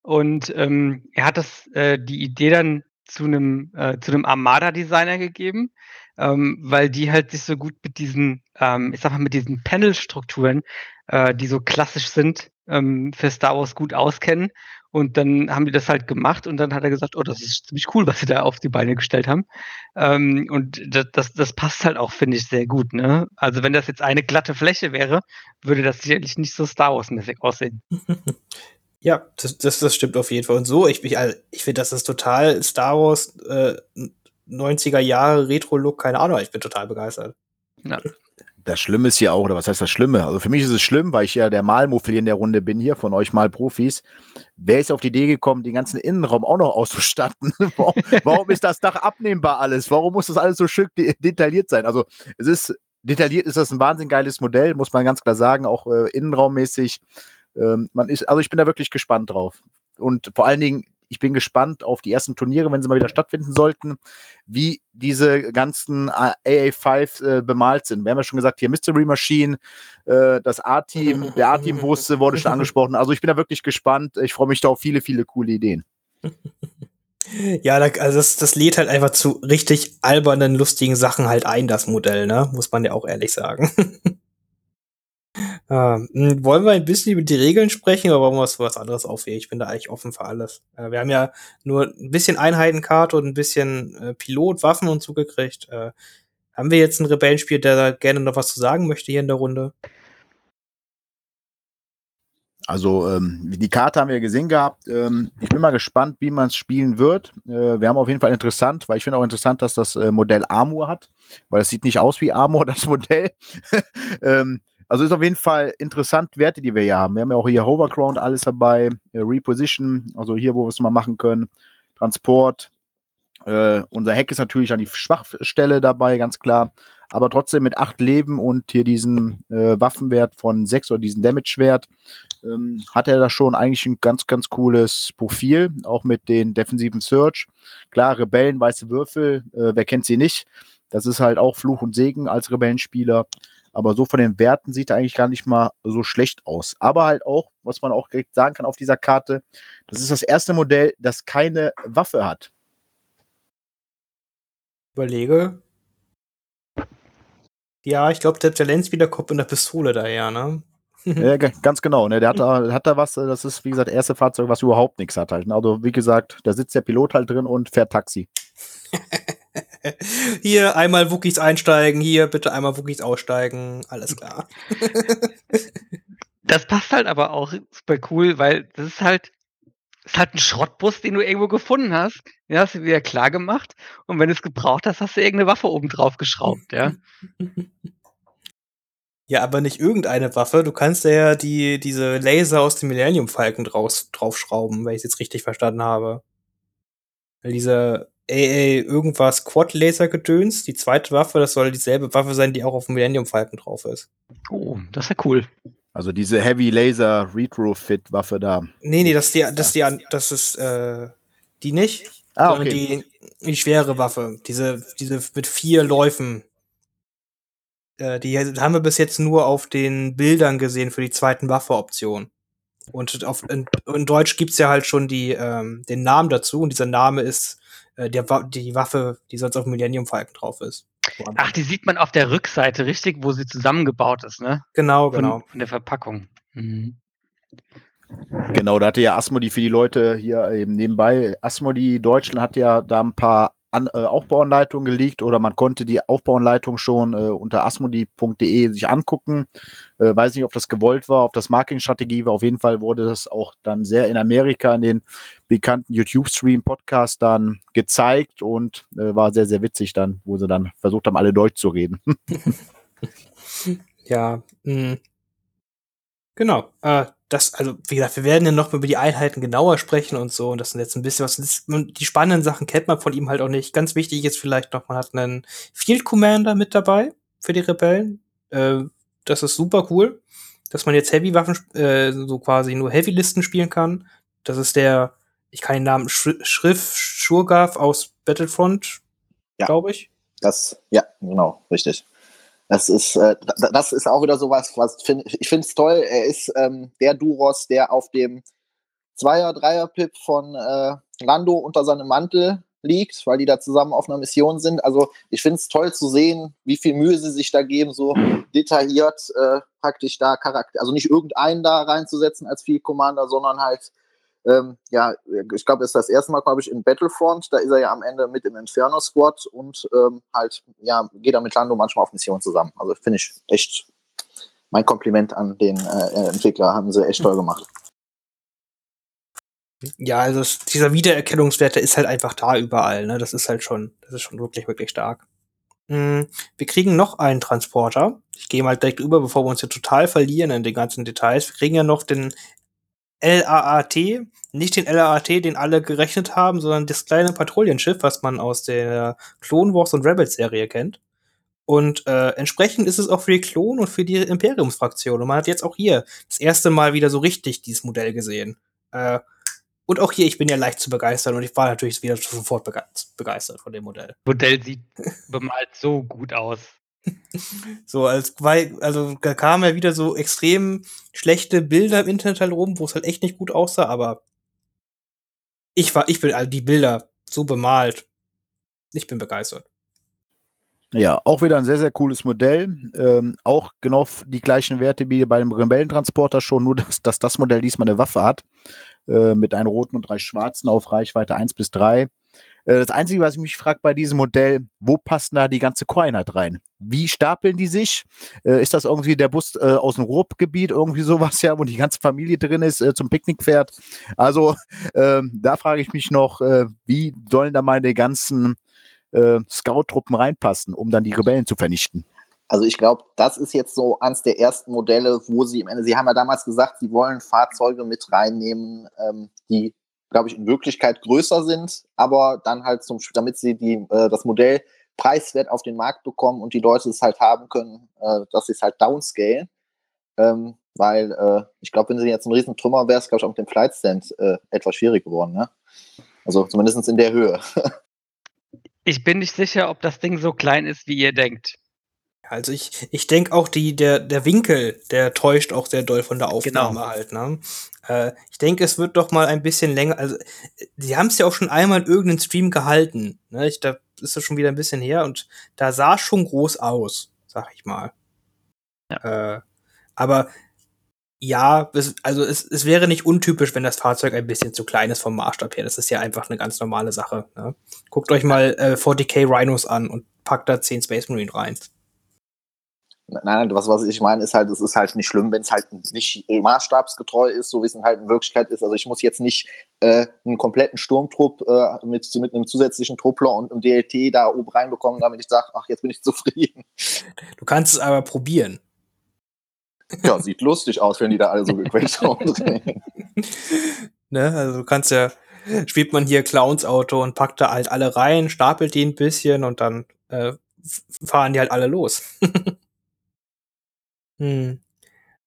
Und ähm, er hat das, äh, die Idee dann zu einem, äh, zu einem Armada-Designer gegeben, ähm, weil die halt sich so gut mit diesen, ähm, ich sag mal, mit diesen Panel-Strukturen, äh, die so klassisch sind, ähm, für Star Wars gut auskennen. Und dann haben die das halt gemacht und dann hat er gesagt, oh, das ist ziemlich cool, was sie da auf die Beine gestellt haben. Ähm, und das, das, das passt halt auch, finde ich, sehr gut. Ne? Also wenn das jetzt eine glatte Fläche wäre, würde das sicherlich nicht so Star Wars-mäßig aussehen. [laughs]
Ja, das, das, das stimmt auf jeden Fall. Und so, ich, ich, also, ich finde, das ist total Star Wars äh, 90er Jahre Retro-Look, keine Ahnung, ich bin total begeistert.
Ja. Das Schlimme ist ja auch, oder was heißt das Schlimme? Also für mich ist es schlimm, weil ich ja der Malmuffel in der Runde bin hier, von euch Malprofis. Wer ist auf die Idee gekommen, den ganzen Innenraum auch noch auszustatten? [laughs] warum, warum ist das Dach abnehmbar alles? Warum muss das alles so schön detailliert sein? Also es ist, detailliert ist das ein wahnsinnig geiles Modell, muss man ganz klar sagen, auch äh, innenraummäßig ähm, man ist, also ich bin da wirklich gespannt drauf. Und vor allen Dingen, ich bin gespannt auf die ersten Turniere, wenn sie mal wieder stattfinden sollten, wie diese ganzen AA5 äh, bemalt sind. Wir haben ja schon gesagt, hier Mystery Machine, äh, das A-Team, der A-Team-Bus [laughs] wurde schon angesprochen. Also ich bin da wirklich gespannt. Ich freue mich da auf viele, viele coole Ideen. [laughs]
Ja, also das, das lädt halt einfach zu richtig albernen, lustigen Sachen halt ein, das Modell, ne? Muss man ja auch ehrlich sagen. [laughs] Ähm, wollen wir ein bisschen über die Regeln sprechen oder wollen wir was, was anderes aufheben? Ich bin da eigentlich offen für alles. Äh, wir haben ja nur ein bisschen Einheitenkarte und ein bisschen äh, Pilot, Waffen und so gekriegt. Äh, haben wir jetzt einen Rebellenspiel, der da gerne noch was zu sagen möchte hier in der Runde?
Also ähm, die Karte haben wir gesehen gehabt. Ähm, ich bin mal gespannt, wie man es spielen wird. Äh, wir haben auf jeden Fall interessant, weil ich finde auch interessant, dass das äh, Modell Armor hat, weil es sieht nicht aus wie Armor, [laughs] das Modell. [laughs] ähm, also ist auf jeden Fall interessant, Werte, die wir hier haben. Wir haben ja auch hier Hoverground, alles dabei, äh, Reposition, also hier, wo wir es mal machen können, Transport. Äh, unser Heck ist natürlich an die Schwachstelle dabei, ganz klar. Aber trotzdem mit acht Leben und hier diesen äh, Waffenwert von sechs oder diesen Damage-Wert ähm, hat er da schon eigentlich ein ganz, ganz cooles Profil, auch mit den defensiven Search. Klar, Rebellen, weiße Würfel, äh, wer kennt sie nicht? Das ist halt auch Fluch und Segen als Rebellenspieler. Aber so von den Werten sieht er eigentlich gar nicht mal so schlecht aus. Aber halt auch, was man auch direkt sagen kann auf dieser Karte, das ist das erste Modell, das keine Waffe hat.
Überlege. Ja, ich glaube, der Talent wieder kommt mit einer Pistole daher, ne? [laughs]
ja, ganz genau. Ne? Der hat da, hat da was, das ist wie gesagt, das erste Fahrzeug, was überhaupt nichts hat. Halt. Also, wie gesagt, da sitzt der Pilot halt drin und fährt Taxi. [laughs]
hier einmal Wookies einsteigen, hier bitte einmal Wookies aussteigen, alles klar. [laughs]
das passt halt aber auch super cool, weil das ist halt, ist halt ein Schrottbus, den du irgendwo gefunden hast. Den hast du wieder klar gemacht. Und wenn du es gebraucht hast, hast du irgendeine Waffe oben drauf geschraubt, ja. [laughs]
Ja, aber nicht irgendeine Waffe. Du kannst ja die, diese Laser aus dem Millennium Falcon draus, draufschrauben, wenn ich es jetzt richtig verstanden habe. Weil diese AA irgendwas Quad-Laser-Gedöns. Die zweite Waffe, das soll dieselbe Waffe sein, die auch auf dem Millennium Falcon drauf ist.
Oh, das ist ja cool.
Also diese Heavy Laser Retrofit-Waffe da.
Nee, nee, das ist die, das ist die, das ist, äh, die nicht. Ah, okay. Die, die schwere Waffe. Diese, diese mit vier Läufen. Äh, die haben wir bis jetzt nur auf den Bildern gesehen für die zweiten Waffe-Option. Und auf, in, in Deutsch gibt's ja halt schon die, ähm, den Namen dazu und dieser Name ist äh, der, die Waffe, die sonst auf Millennium Falcon drauf ist.
Ach, die sieht man auf der Rückseite, richtig, wo sie zusammengebaut ist, ne?
Genau, genau.
Von, von der Verpackung. Mhm.
Genau, da hatte ja Asmodi für die Leute hier eben nebenbei. Asmodi Deutschland hat ja da ein paar an, äh, Aufbauanleitungen geleakt oder man konnte die Aufbauanleitung schon äh, unter asmodi.de sich angucken. Äh, weiß nicht, ob das gewollt war, ob das Marketingstrategie war. Auf jeden Fall wurde das auch dann sehr in Amerika in den bekannten YouTube-Stream-Podcast dann gezeigt und äh, war sehr, sehr witzig dann, wo sie dann versucht haben, alle Deutsch zu reden. [laughs] [laughs]
ja, mh. Genau. Äh, das, also, wie gesagt, wir werden ja noch über die Einheiten genauer sprechen und so. Und das sind jetzt ein bisschen was. Das, die spannenden Sachen kennt man von ihm halt auch nicht. Ganz wichtig ist vielleicht noch, man hat einen Field Commander mit dabei für die Rebellen. Äh, das ist super cool, dass man jetzt Heavy-Waffen, äh, so quasi nur Heavy-Listen spielen kann. Das ist der, ich kann den Namen Sch Schrift Shurgav aus Battlefront,
Ja.
glaube ich.
Das, ja, genau, richtig. Das ist, äh, da- das ist auch wieder sowas, was find, ich finde es toll. Er ist ähm, der Duros, der auf dem Zweier-, Dreier-Pip von äh, Lando unter seinem Mantel liegt, weil die da zusammen auf einer Mission sind. Also ich finde es toll zu sehen, wie viel Mühe sie sich da geben, so detailliert äh, praktisch da Charakter, also nicht irgendeinen da reinzusetzen als Field Commander, sondern halt ähm, ja, ich glaube, es ist das erste Mal, glaube ich, in Battlefront. Da ist er ja am Ende mit im Inferno Squad und ähm, halt, ja, geht er mit Lando manchmal auf Mission zusammen. Also finde ich echt mein Kompliment an den äh, Entwickler. Haben sie echt toll gemacht.
Ja, also es, dieser Wiedererkennungswert, der ist halt einfach da überall, ne? Das ist halt schon, das ist schon wirklich, wirklich stark. Mm, wir kriegen noch einen Transporter. Ich gehe mal direkt über, bevor wir uns hier total verlieren in den ganzen Details. Wir kriegen ja noch den LAAT, nicht den LAAT, den alle gerechnet haben, sondern das kleine Patrouillenschiff, was man aus der Clone Wars und Rebels Serie kennt. Und äh, entsprechend ist es auch für die Klon- und für die Imperiumsfraktion. Und man hat jetzt auch hier das erste Mal wieder so richtig dieses Modell gesehen. Äh, und auch hier, ich bin ja leicht zu begeistern und ich war natürlich wieder sofort bege begeistert von dem Modell.
Modell sieht bemalt so gut aus.
So, als weil, also da kamen ja wieder so extrem schlechte Bilder im Internet halt rum, wo es halt echt nicht gut aussah, aber ich war, ich bin also die Bilder so bemalt. Ich bin begeistert.
Ja, auch wieder ein sehr, sehr cooles Modell. Ähm, auch genau die gleichen Werte wie bei dem Rebellentransporter schon, nur dass, dass das Modell diesmal eine Waffe hat. Äh, mit einem roten und drei schwarzen auf Reichweite 1 bis 3. Äh, das Einzige, was ich mich frage bei diesem Modell, wo passt da die ganze Core-Einheit rein? Wie stapeln die sich? Äh, ist das irgendwie der Bus äh, aus dem Ruhrgebiet, irgendwie sowas, [laughs] ja, wo die ganze Familie drin ist, zum Picknick fährt? Also, [laughs] ähm, da frage ich mich noch, wie sollen da meine ganzen Scout-Truppen reinpassen, um dann die Rebellen zu vernichten.
Also ich glaube, das ist jetzt so eins der ersten Modelle, wo sie im Ende, sie haben ja damals gesagt, sie wollen Fahrzeuge mit reinnehmen, ähm, die, glaube ich, in Wirklichkeit größer sind, aber dann halt zum, damit sie die, äh, das Modell preiswert auf den Markt bekommen und die Leute es halt haben können, äh, dass sie es halt downscalen. Ähm, weil äh, ich glaube, wenn sie jetzt ein riesen Trümmer wäre, ist, glaube ich, auch mit dem Flightstand äh, etwas schwierig geworden. Ne? Also zumindest in der Höhe. [laughs]
Ich bin nicht sicher, ob das Ding so klein ist, wie ihr denkt.
Also ich, ich denke auch, die, der, der Winkel, der täuscht auch sehr doll von der Aufnahme
Genau.
halt. Ne? Äh, ich denke, es wird doch mal ein bisschen länger. Also, sie haben es ja auch schon einmal in irgendeinem Stream gehalten. Ne? Ich, da ist es schon wieder ein bisschen her und da sah es schon groß aus, sag ich mal. Äh, aber ja, es, also es, es wäre nicht untypisch, wenn das Fahrzeug ein bisschen zu klein ist vom Maßstab her. Das ist ja einfach eine ganz normale Sache. Ne? Guckt euch mal äh, 40k Rhinos an und packt da 10 Space Marine rein.
Nein, nein, was, was ich meine, ist halt, es ist halt nicht schlimm, wenn es halt nicht maßstabsgetreu ist, so wie es halt in Wirklichkeit ist. Also ich muss jetzt nicht äh, einen kompletten Sturmtrupp äh, mit, mit einem zusätzlichen Truppler und einem DLT da oben reinbekommen, damit ich sage, ach, jetzt bin ich [laughs] zufrieden.
Du kannst es aber probieren.
Ja, sieht lustig aus, wenn die da alle so gequetscht [laughs] rumdrehen.
Ne? Also du kannst ja, spielt man hier Clowns Auto und packt da halt alle rein, stapelt die ein bisschen und dann äh, fahren die halt alle los. [laughs] hm.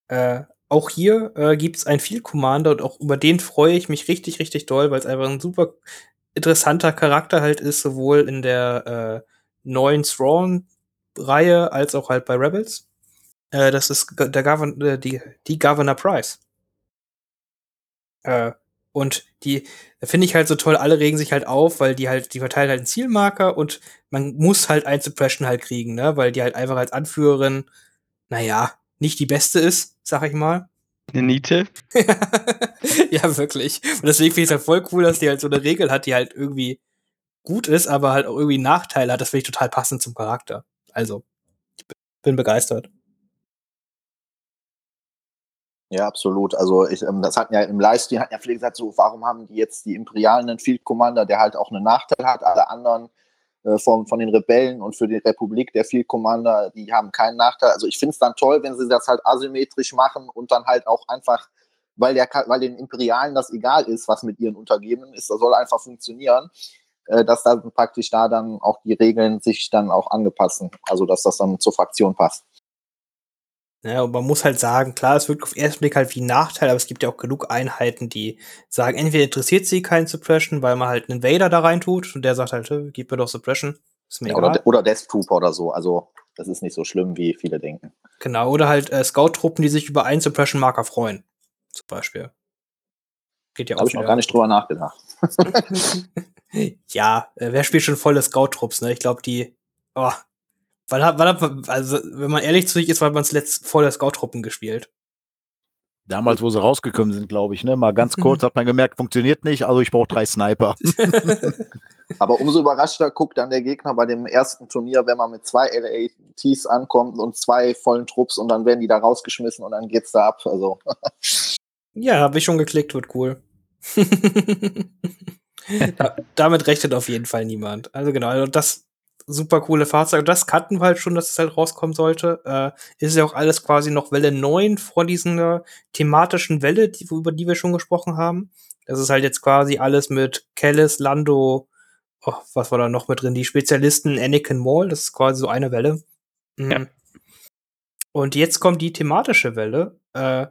äh, auch hier äh, gibt es einen Field Commander und auch über den freue ich mich richtig, richtig doll, weil es einfach ein super interessanter Charakter halt ist, sowohl in der äh, neuen Thrawn-Reihe als auch halt bei Rebels. Äh, das ist der Govern äh, die, die Governor Price. Äh, und die finde ich halt so toll, alle regen sich halt auf, weil die halt, die verteilen halt einen Zielmarker und man muss halt ein Suppression halt kriegen, ne? Weil die halt einfach als Anführerin, naja, nicht die beste ist, sag ich mal.
Eine Niete. [laughs]
ja, wirklich. Und deswegen finde ich es halt voll cool, dass die halt so eine Regel hat, die halt irgendwie gut ist, aber halt auch irgendwie Nachteile hat. Das finde ich total passend zum Charakter. Also, ich bin begeistert.
Ja, absolut. Also ich, ähm, das hatten ja im Livestream hatten ja viele gesagt, so warum haben die jetzt die Imperialen einen Field Commander, der halt auch einen Nachteil hat. Alle anderen äh, von, von den Rebellen und für die Republik, der Field Commander, die haben keinen Nachteil. Also ich finde es dann toll, wenn sie das halt asymmetrisch machen und dann halt auch einfach, weil, der, weil den Imperialen das egal ist, was mit ihren Untergebenen ist, das soll einfach funktionieren, äh, dass dann praktisch da dann auch die Regeln sich dann auch angepassen, also dass das dann zur Fraktion passt.
Ja, und man muss halt sagen, klar, es wirkt auf den ersten Blick halt wie ein Nachteil, aber es gibt ja auch genug Einheiten, die sagen, entweder interessiert sie kein Suppression, weil man halt einen Vader da rein tut und der sagt halt, gib mir doch Suppression.
Ist mir ja, egal. Oder, oder Death Trooper oder so. Also, das ist nicht so schlimm, wie viele denken.
Genau, oder halt äh, Scout-Truppen, die sich über einen Suppression-Marker freuen. Zum Beispiel.
Geht ja auch. Habe ich noch gar nicht drüber nachgedacht. [laughs]
ja, äh, wer spielt schon volle Scout-Trupps, ne? Ich glaube, die. Oh, Wann hat also wenn man ehrlich zu sich ist, wann man zuletzt vor der Scout-Truppen gespielt?
Damals, wo sie rausgekommen sind, glaube ich, ne? Mal ganz [laughs] kurz hat man gemerkt, funktioniert nicht, also ich brauche drei Sniper. [laughs]
Aber umso überraschter guckt dann der Gegner bei dem ersten Turnier, wenn man mit zwei LATs ankommt und zwei vollen Trupps und dann werden die da rausgeschmissen und dann geht's da ab. Also. [laughs]
ja, habe ich schon geklickt, wird cool. da, damit rechnet auf jeden Fall niemand. Also genau, also das super coole Fahrzeuge. Das kannten wir halt schon, dass es halt rauskommen sollte. Äh, ist ja auch alles quasi noch Welle 9 vor dieser thematischen Welle, die, über die wir schon gesprochen haben. Das ist halt jetzt quasi alles mit Kellis, Lando, oh, was war da noch mit drin? Die Spezialisten Anakin Maul, das ist quasi so eine Welle. Mhm. Ja. Und jetzt kommt die thematische Welle. Äh,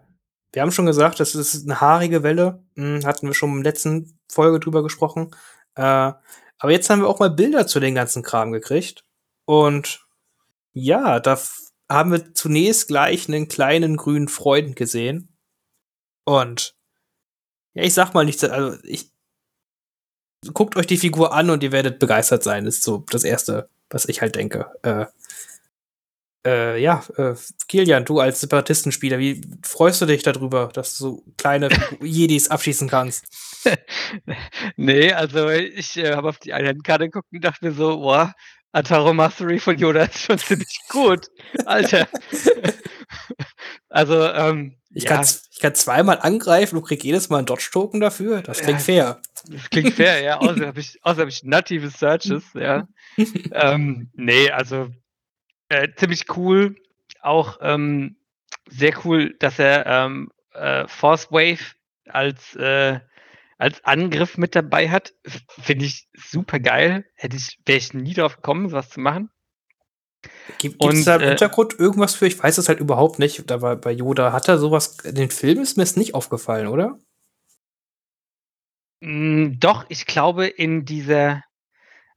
wir haben schon gesagt, das ist eine haarige Welle. Hm, hatten wir schon der letzten Folge drüber gesprochen. Äh, aber jetzt haben wir auch mal Bilder zu den ganzen Kram gekriegt. Und ja, da haben wir zunächst gleich einen kleinen grünen Freund gesehen. Und ja, ich sag mal nichts, also ich guckt euch die Figur an und ihr werdet begeistert sein, ist so das erste, was ich halt denke. Äh, äh, ja, äh, Kilian, du als Separatistenspieler, wie freust du dich darüber, dass du so kleine [laughs] Jedis abschießen kannst? [laughs]
nee, also ich äh, habe auf die Einheitenkarte geguckt und dachte mir so, boah, Ataro Mastery von Yoda ist schon ziemlich gut. Alter. [laughs] also, ähm,
ich, ja. kann, ich kann zweimal angreifen und krieg jedes Mal einen Dodge-Token dafür. Das klingt ja, fair.
Das klingt fair, ja. Außer habe ich, außer hab ich native Searches, ja. ähm, nee, also äh, ziemlich cool. Auch ähm, sehr cool, dass er ähm, äh, Force Wave als, äh, als Angriff mit dabei hat. Finde ich super geil. Hätte ich, wäre ich nie drauf gekommen, sowas zu machen.
Gibt es da im äh, Hintergrund irgendwas für? Ich weiß es halt überhaupt nicht. Da war bei Yoda hat er sowas. In den Film ist mir es nicht aufgefallen, oder?
Mm, doch, ich glaube, in dieser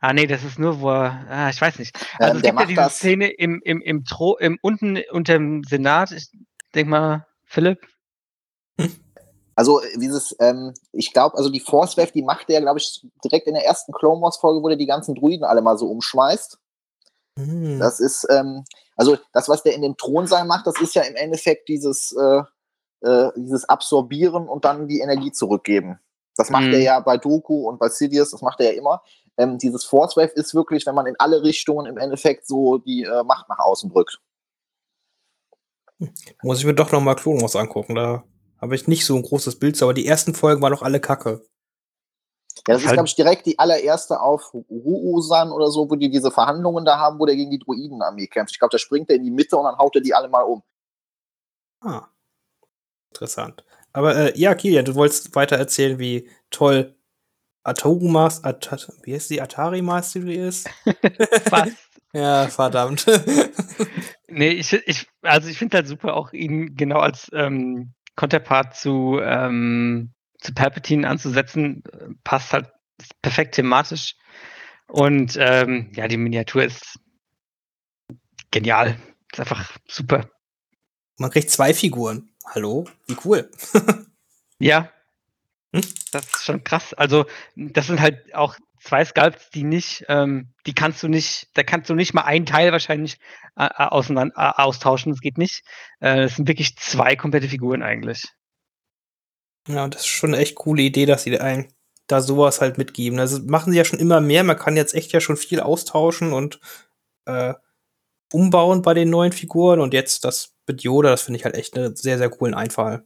Ah, nee, das ist nur, wo er, ah, ich weiß nicht. Also ähm, es gibt ja diese das. Szene im, im, im, Tro, im unten unter dem Senat. Ich denk mal, Philipp. [laughs]
Also dieses, ähm, ich glaube, also die Force Wave, die macht er, glaube ich, direkt in der ersten Clone Wars Folge, wo der die ganzen Druiden alle mal so umschmeißt. Mhm. Das ist, ähm, also das, was der in dem Thronsaal macht, das ist ja im Endeffekt dieses, äh, äh, dieses Absorbieren und dann die Energie zurückgeben. Das macht mhm. er ja bei Doku und bei Sidious, das macht er ja immer. Ähm, dieses Force Wave ist wirklich, wenn man in alle Richtungen im Endeffekt so die äh, Macht nach außen drückt.
Muss ich mir doch noch mal Clone Wars angucken. Da habe ich nicht so ein großes Bild aber die ersten Folgen waren doch alle kacke.
Ja, das ist, glaube ich, direkt die allererste auf Ruusan oder so, wo die diese Verhandlungen da haben, wo der gegen die Druidenarmee kämpft. Ich glaube, da springt er in die Mitte und dann haut er die alle mal um.
Ah. Interessant. Aber äh, ja, Kilian, du wolltest weiter erzählen, wie toll Atari Master, At wie heißt die Atari Mastery ist? [laughs] Fast. ja, verdammt. [laughs]
nee, ich, ich, also ich finde halt super, auch ihn genau als ähm, Konterpart zu, ähm, zu Palpatine anzusetzen. Passt halt perfekt thematisch. Und ähm, ja, die Miniatur ist genial. Ist einfach super.
Man kriegt zwei Figuren. Hallo? Wie cool. [laughs]
ja? Das ist schon krass. Also, das sind halt auch zwei Sculpts, die nicht, ähm, die kannst du nicht, da kannst du nicht mal einen Teil wahrscheinlich äh, äh auseinander, äh, austauschen. Das geht nicht. Äh, das sind wirklich zwei komplette Figuren eigentlich.
Ja, das ist schon eine echt coole Idee, dass sie einen da sowas halt mitgeben. Also machen sie ja schon immer mehr. Man kann jetzt echt ja schon viel austauschen und äh, umbauen bei den neuen Figuren. Und jetzt das mit Yoda, das finde ich halt echt einen sehr, sehr coolen Einfall.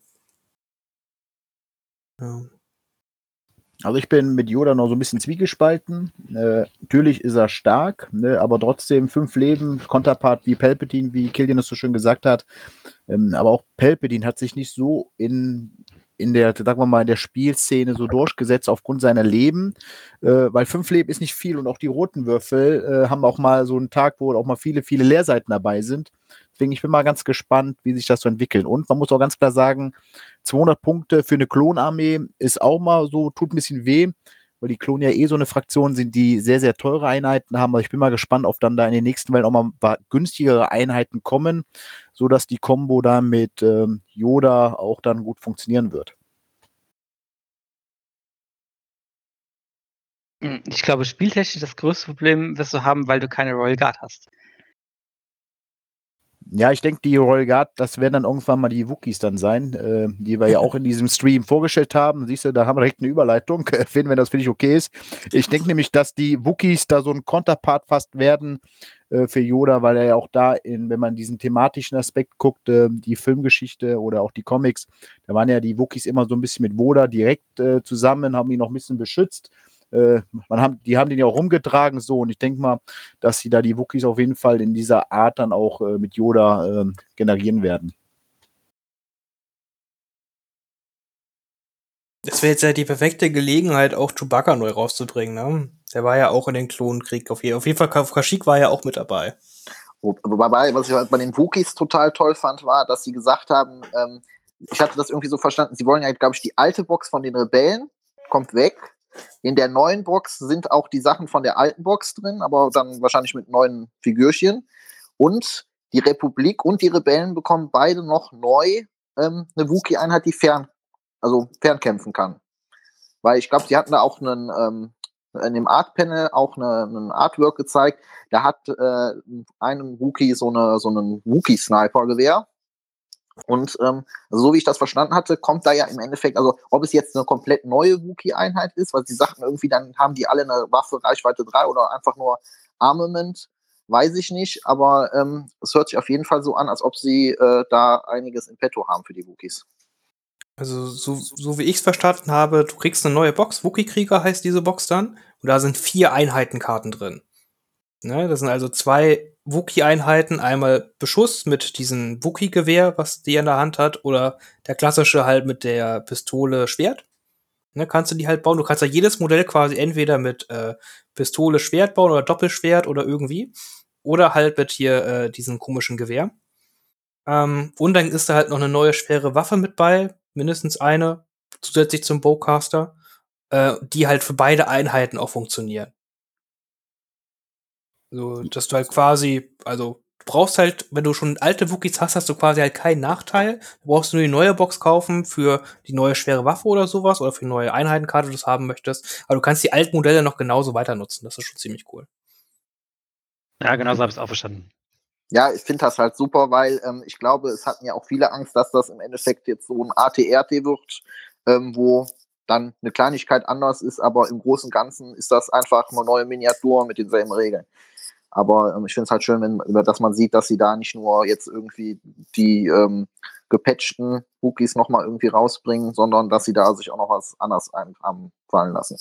Ja. Also ich bin mit Yoda noch so ein bisschen zwiegespalten. Äh, natürlich ist er stark, ne, aber trotzdem fünf Leben, Konterpart wie Palpatine, wie Killian es so schön gesagt hat. Ähm, aber auch Palpatine hat sich nicht so in, in der, sagen wir mal, in der Spielszene so durchgesetzt aufgrund seiner Leben, äh, weil fünf Leben ist nicht viel und auch die roten Würfel äh, haben auch mal so einen Tag, wo auch mal viele, viele Leerseiten dabei sind. Deswegen, ich bin mal ganz gespannt, wie sich das so entwickelt. Und man muss auch ganz klar sagen, 200 Punkte für eine Klonarmee ist auch mal so, tut ein bisschen weh, weil die Klonen ja eh so eine Fraktion sind, die sehr, sehr teure Einheiten haben. Aber ich bin mal gespannt, ob dann da in den nächsten Wellen auch mal günstigere Einheiten kommen, sodass die Combo da mit ähm, Yoda auch dann gut funktionieren wird.
Hm, ich glaube, spieltechnisch das größte Problem wirst du haben, weil du keine Royal Guard hast.
Ja, ich denke, die Royal Guard, das werden dann irgendwann mal die Wookies dann sein, äh, die wir ja auch in diesem Stream vorgestellt haben. Siehst du, da haben wir direkt eine Überleitung, [laughs] wenn, wenn das für dich okay ist. Ich denke nämlich, dass die Wookies da so ein Konterpart fast werden äh, für Yoda, weil er ja auch da, in, wenn man diesen thematischen Aspekt guckt, äh, die Filmgeschichte oder auch die Comics, da waren ja die Wookies immer so ein bisschen mit Woda direkt äh, zusammen, haben ihn noch ein bisschen beschützt äh, man haben, die haben den ja auch rumgetragen, so, und ich denke mal, dass sie da die Wookies auf jeden Fall in dieser Art dann auch äh, mit Yoda äh, generieren werden.
Das wäre jetzt ja die perfekte Gelegenheit, auch Chewbacca neu rauszubringen, ne? Der war ja auch in den Klonkrieg. Auf, jeden, auf jeden Fall, Kashyyyk war ja auch mit dabei.
Wobei, was ich halt bei den Wookies total toll fand, war, dass sie gesagt haben, ähm, ich hatte das irgendwie so verstanden, sie wollen ja, glaube ich, die alte Box von den Rebellen kommt weg in der neuen Box sind auch die Sachen von der alten Box drin, aber dann wahrscheinlich mit neuen Figürchen. Und die Republik und die Rebellen bekommen beide noch neu ähm, eine Wookie-Einheit, die fern, also fernkämpfen kann. Weil ich glaube, sie hatten da auch einen, ähm, in dem Art-Panel auch eine, einen Artwork gezeigt. Da hat äh, einem Wookie so, eine, so einen Wookie-Sniper-Gewehr. Und ähm, so wie ich das verstanden hatte, kommt da ja im Endeffekt, also ob es jetzt eine komplett neue Wookie-Einheit ist, weil sie sagten irgendwie, dann haben die alle eine Waffe Reichweite 3 oder einfach nur Armament, weiß ich nicht, aber ähm, es hört sich auf jeden Fall so an, als ob sie äh, da einiges in petto haben für die Wookies.
Also, so, so wie ich es verstanden habe, du kriegst eine neue Box, Wookie-Krieger heißt diese Box dann, und da sind vier Einheitenkarten drin. Ne, das sind also zwei Wookie-Einheiten, einmal Beschuss mit diesem Wookie-Gewehr, was die in der Hand hat, oder der klassische halt mit der Pistole Schwert. Ne, kannst du die halt bauen. Du kannst ja jedes Modell quasi entweder mit äh, Pistole Schwert bauen oder Doppelschwert oder irgendwie. Oder halt mit hier äh, diesem komischen Gewehr. Ähm, und dann ist da halt noch eine neue schwere Waffe mit bei, mindestens eine, zusätzlich zum Bowcaster, äh, die halt für beide Einheiten auch funktionieren. So, dass du halt quasi, also du brauchst halt, wenn du schon alte Wookies hast, hast du quasi halt keinen Nachteil. Du brauchst nur die neue Box kaufen für die neue schwere Waffe oder sowas oder für die neue Einheitenkarte, die du das haben möchtest. Aber du kannst die alten Modelle noch genauso weiter nutzen. Das ist schon ziemlich cool.
Ja, genau so habe ich es auch verstanden.
Ja, ich finde das halt super, weil ähm, ich glaube, es hatten ja auch viele Angst, dass das im Endeffekt jetzt so ein ATRT wird, ähm, wo dann eine Kleinigkeit anders ist, aber im Großen und Ganzen ist das einfach eine neue Miniatur mit denselben Regeln. Aber ähm, ich finde es halt schön, wenn, dass man sieht, dass sie da nicht nur jetzt irgendwie die ähm, gepatchten Wookies nochmal irgendwie rausbringen, sondern dass sie da sich auch noch was anderes einfallen lassen.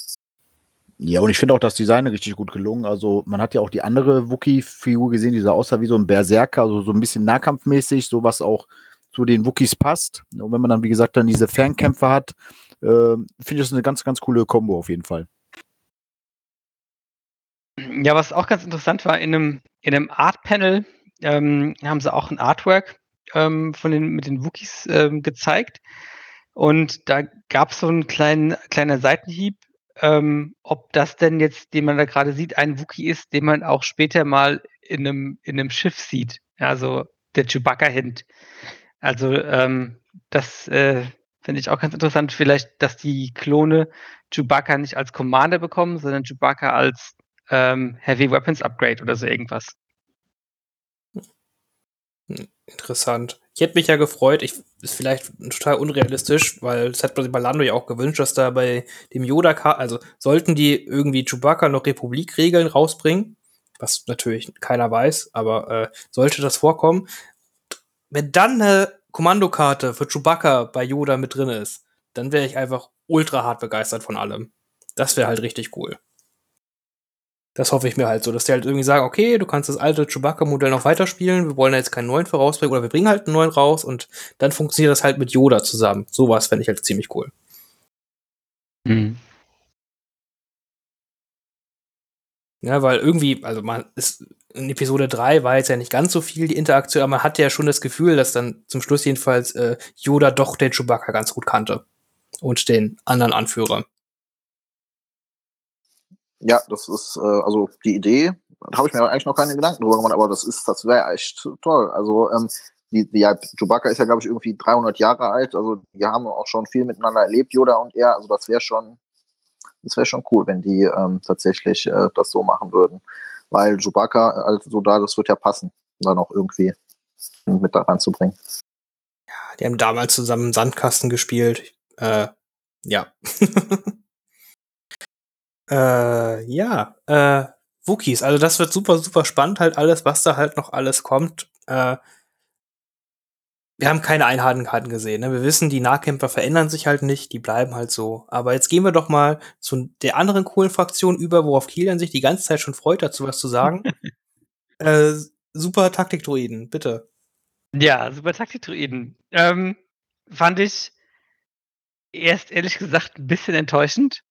Ja, und ich finde auch das Design richtig gut gelungen. Also, man hat ja auch die andere Wookie-Figur gesehen, die sah aussah wie so ein Berserker, also so ein bisschen nahkampfmäßig, so was auch zu den Wookies passt. Und wenn man dann, wie gesagt, dann diese Fernkämpfe hat, äh, finde ich das eine ganz, ganz coole Kombo auf jeden Fall.
Ja, was auch ganz interessant war, in einem, in einem Art-Panel ähm, haben sie auch ein Artwork ähm, von den, mit den Wookies ähm, gezeigt. Und da gab es so einen kleinen kleiner Seitenhieb, ähm, ob das denn jetzt, den man da gerade sieht, ein Wookie ist, den man auch später mal in einem, in einem Schiff sieht. Also der Chewbacca-Hint. Also ähm, das äh, finde ich auch ganz interessant. Vielleicht, dass die Klone Chewbacca nicht als Commander bekommen, sondern Chewbacca als ähm, Heavy Weapons Upgrade oder so irgendwas.
Interessant. Ich hätte mich ja gefreut, ich, ist vielleicht total unrealistisch, weil das hat man sich bei Lando ja auch gewünscht, dass da bei dem Yoda, also sollten die irgendwie Chewbacca noch Republik-Regeln rausbringen, was natürlich keiner weiß, aber äh, sollte das vorkommen, wenn dann eine Kommandokarte für Chewbacca bei Yoda mit drin ist, dann wäre ich einfach ultra hart begeistert von allem. Das wäre halt richtig cool. Das hoffe ich mir halt so, dass die halt irgendwie sagen, okay, du kannst das alte Chewbacca-Modell noch weiterspielen, wir wollen da jetzt keinen neuen für rausbringen, oder wir bringen halt einen neuen raus und dann funktioniert das halt mit Yoda zusammen. Sowas fände ich halt ziemlich cool.
Mhm.
Ja, weil irgendwie, also man ist, in Episode 3 war jetzt ja nicht ganz so viel die Interaktion, aber man hatte ja schon das Gefühl, dass dann zum Schluss jedenfalls äh, Yoda doch den Chewbacca ganz gut kannte. Und den anderen Anführer.
Ja, das ist äh, also die Idee. Da habe ich mir eigentlich noch keine Gedanken drüber gemacht, aber das ist, das wäre echt toll. Also ähm, die, die, ja, Chewbacca ist ja glaube ich irgendwie 300 Jahre alt. Also die haben auch schon viel miteinander erlebt, Yoda und er. Also das wäre schon, das wäre schon cool, wenn die ähm, tatsächlich äh, das so machen würden, weil Chewbacca also da, das wird ja passen, dann auch irgendwie mit da reinzubringen.
Ja, die haben damals zusammen Sandkasten gespielt. Äh, ja. [laughs] Äh, ja, äh, Wookies, also das wird super, super spannend, halt alles, was da halt noch alles kommt. Äh, wir haben keine Einheitenkarten gesehen. Ne? Wir wissen, die Nahkämpfer verändern sich halt nicht, die bleiben halt so. Aber jetzt gehen wir doch mal zu der anderen coolen Fraktion über, worauf Kilian sich die ganze Zeit schon freut, dazu was zu sagen. [laughs] äh, super Taktikdruiden, bitte.
Ja, super Taktikdruiden. Ähm, fand ich erst ehrlich gesagt ein bisschen enttäuschend.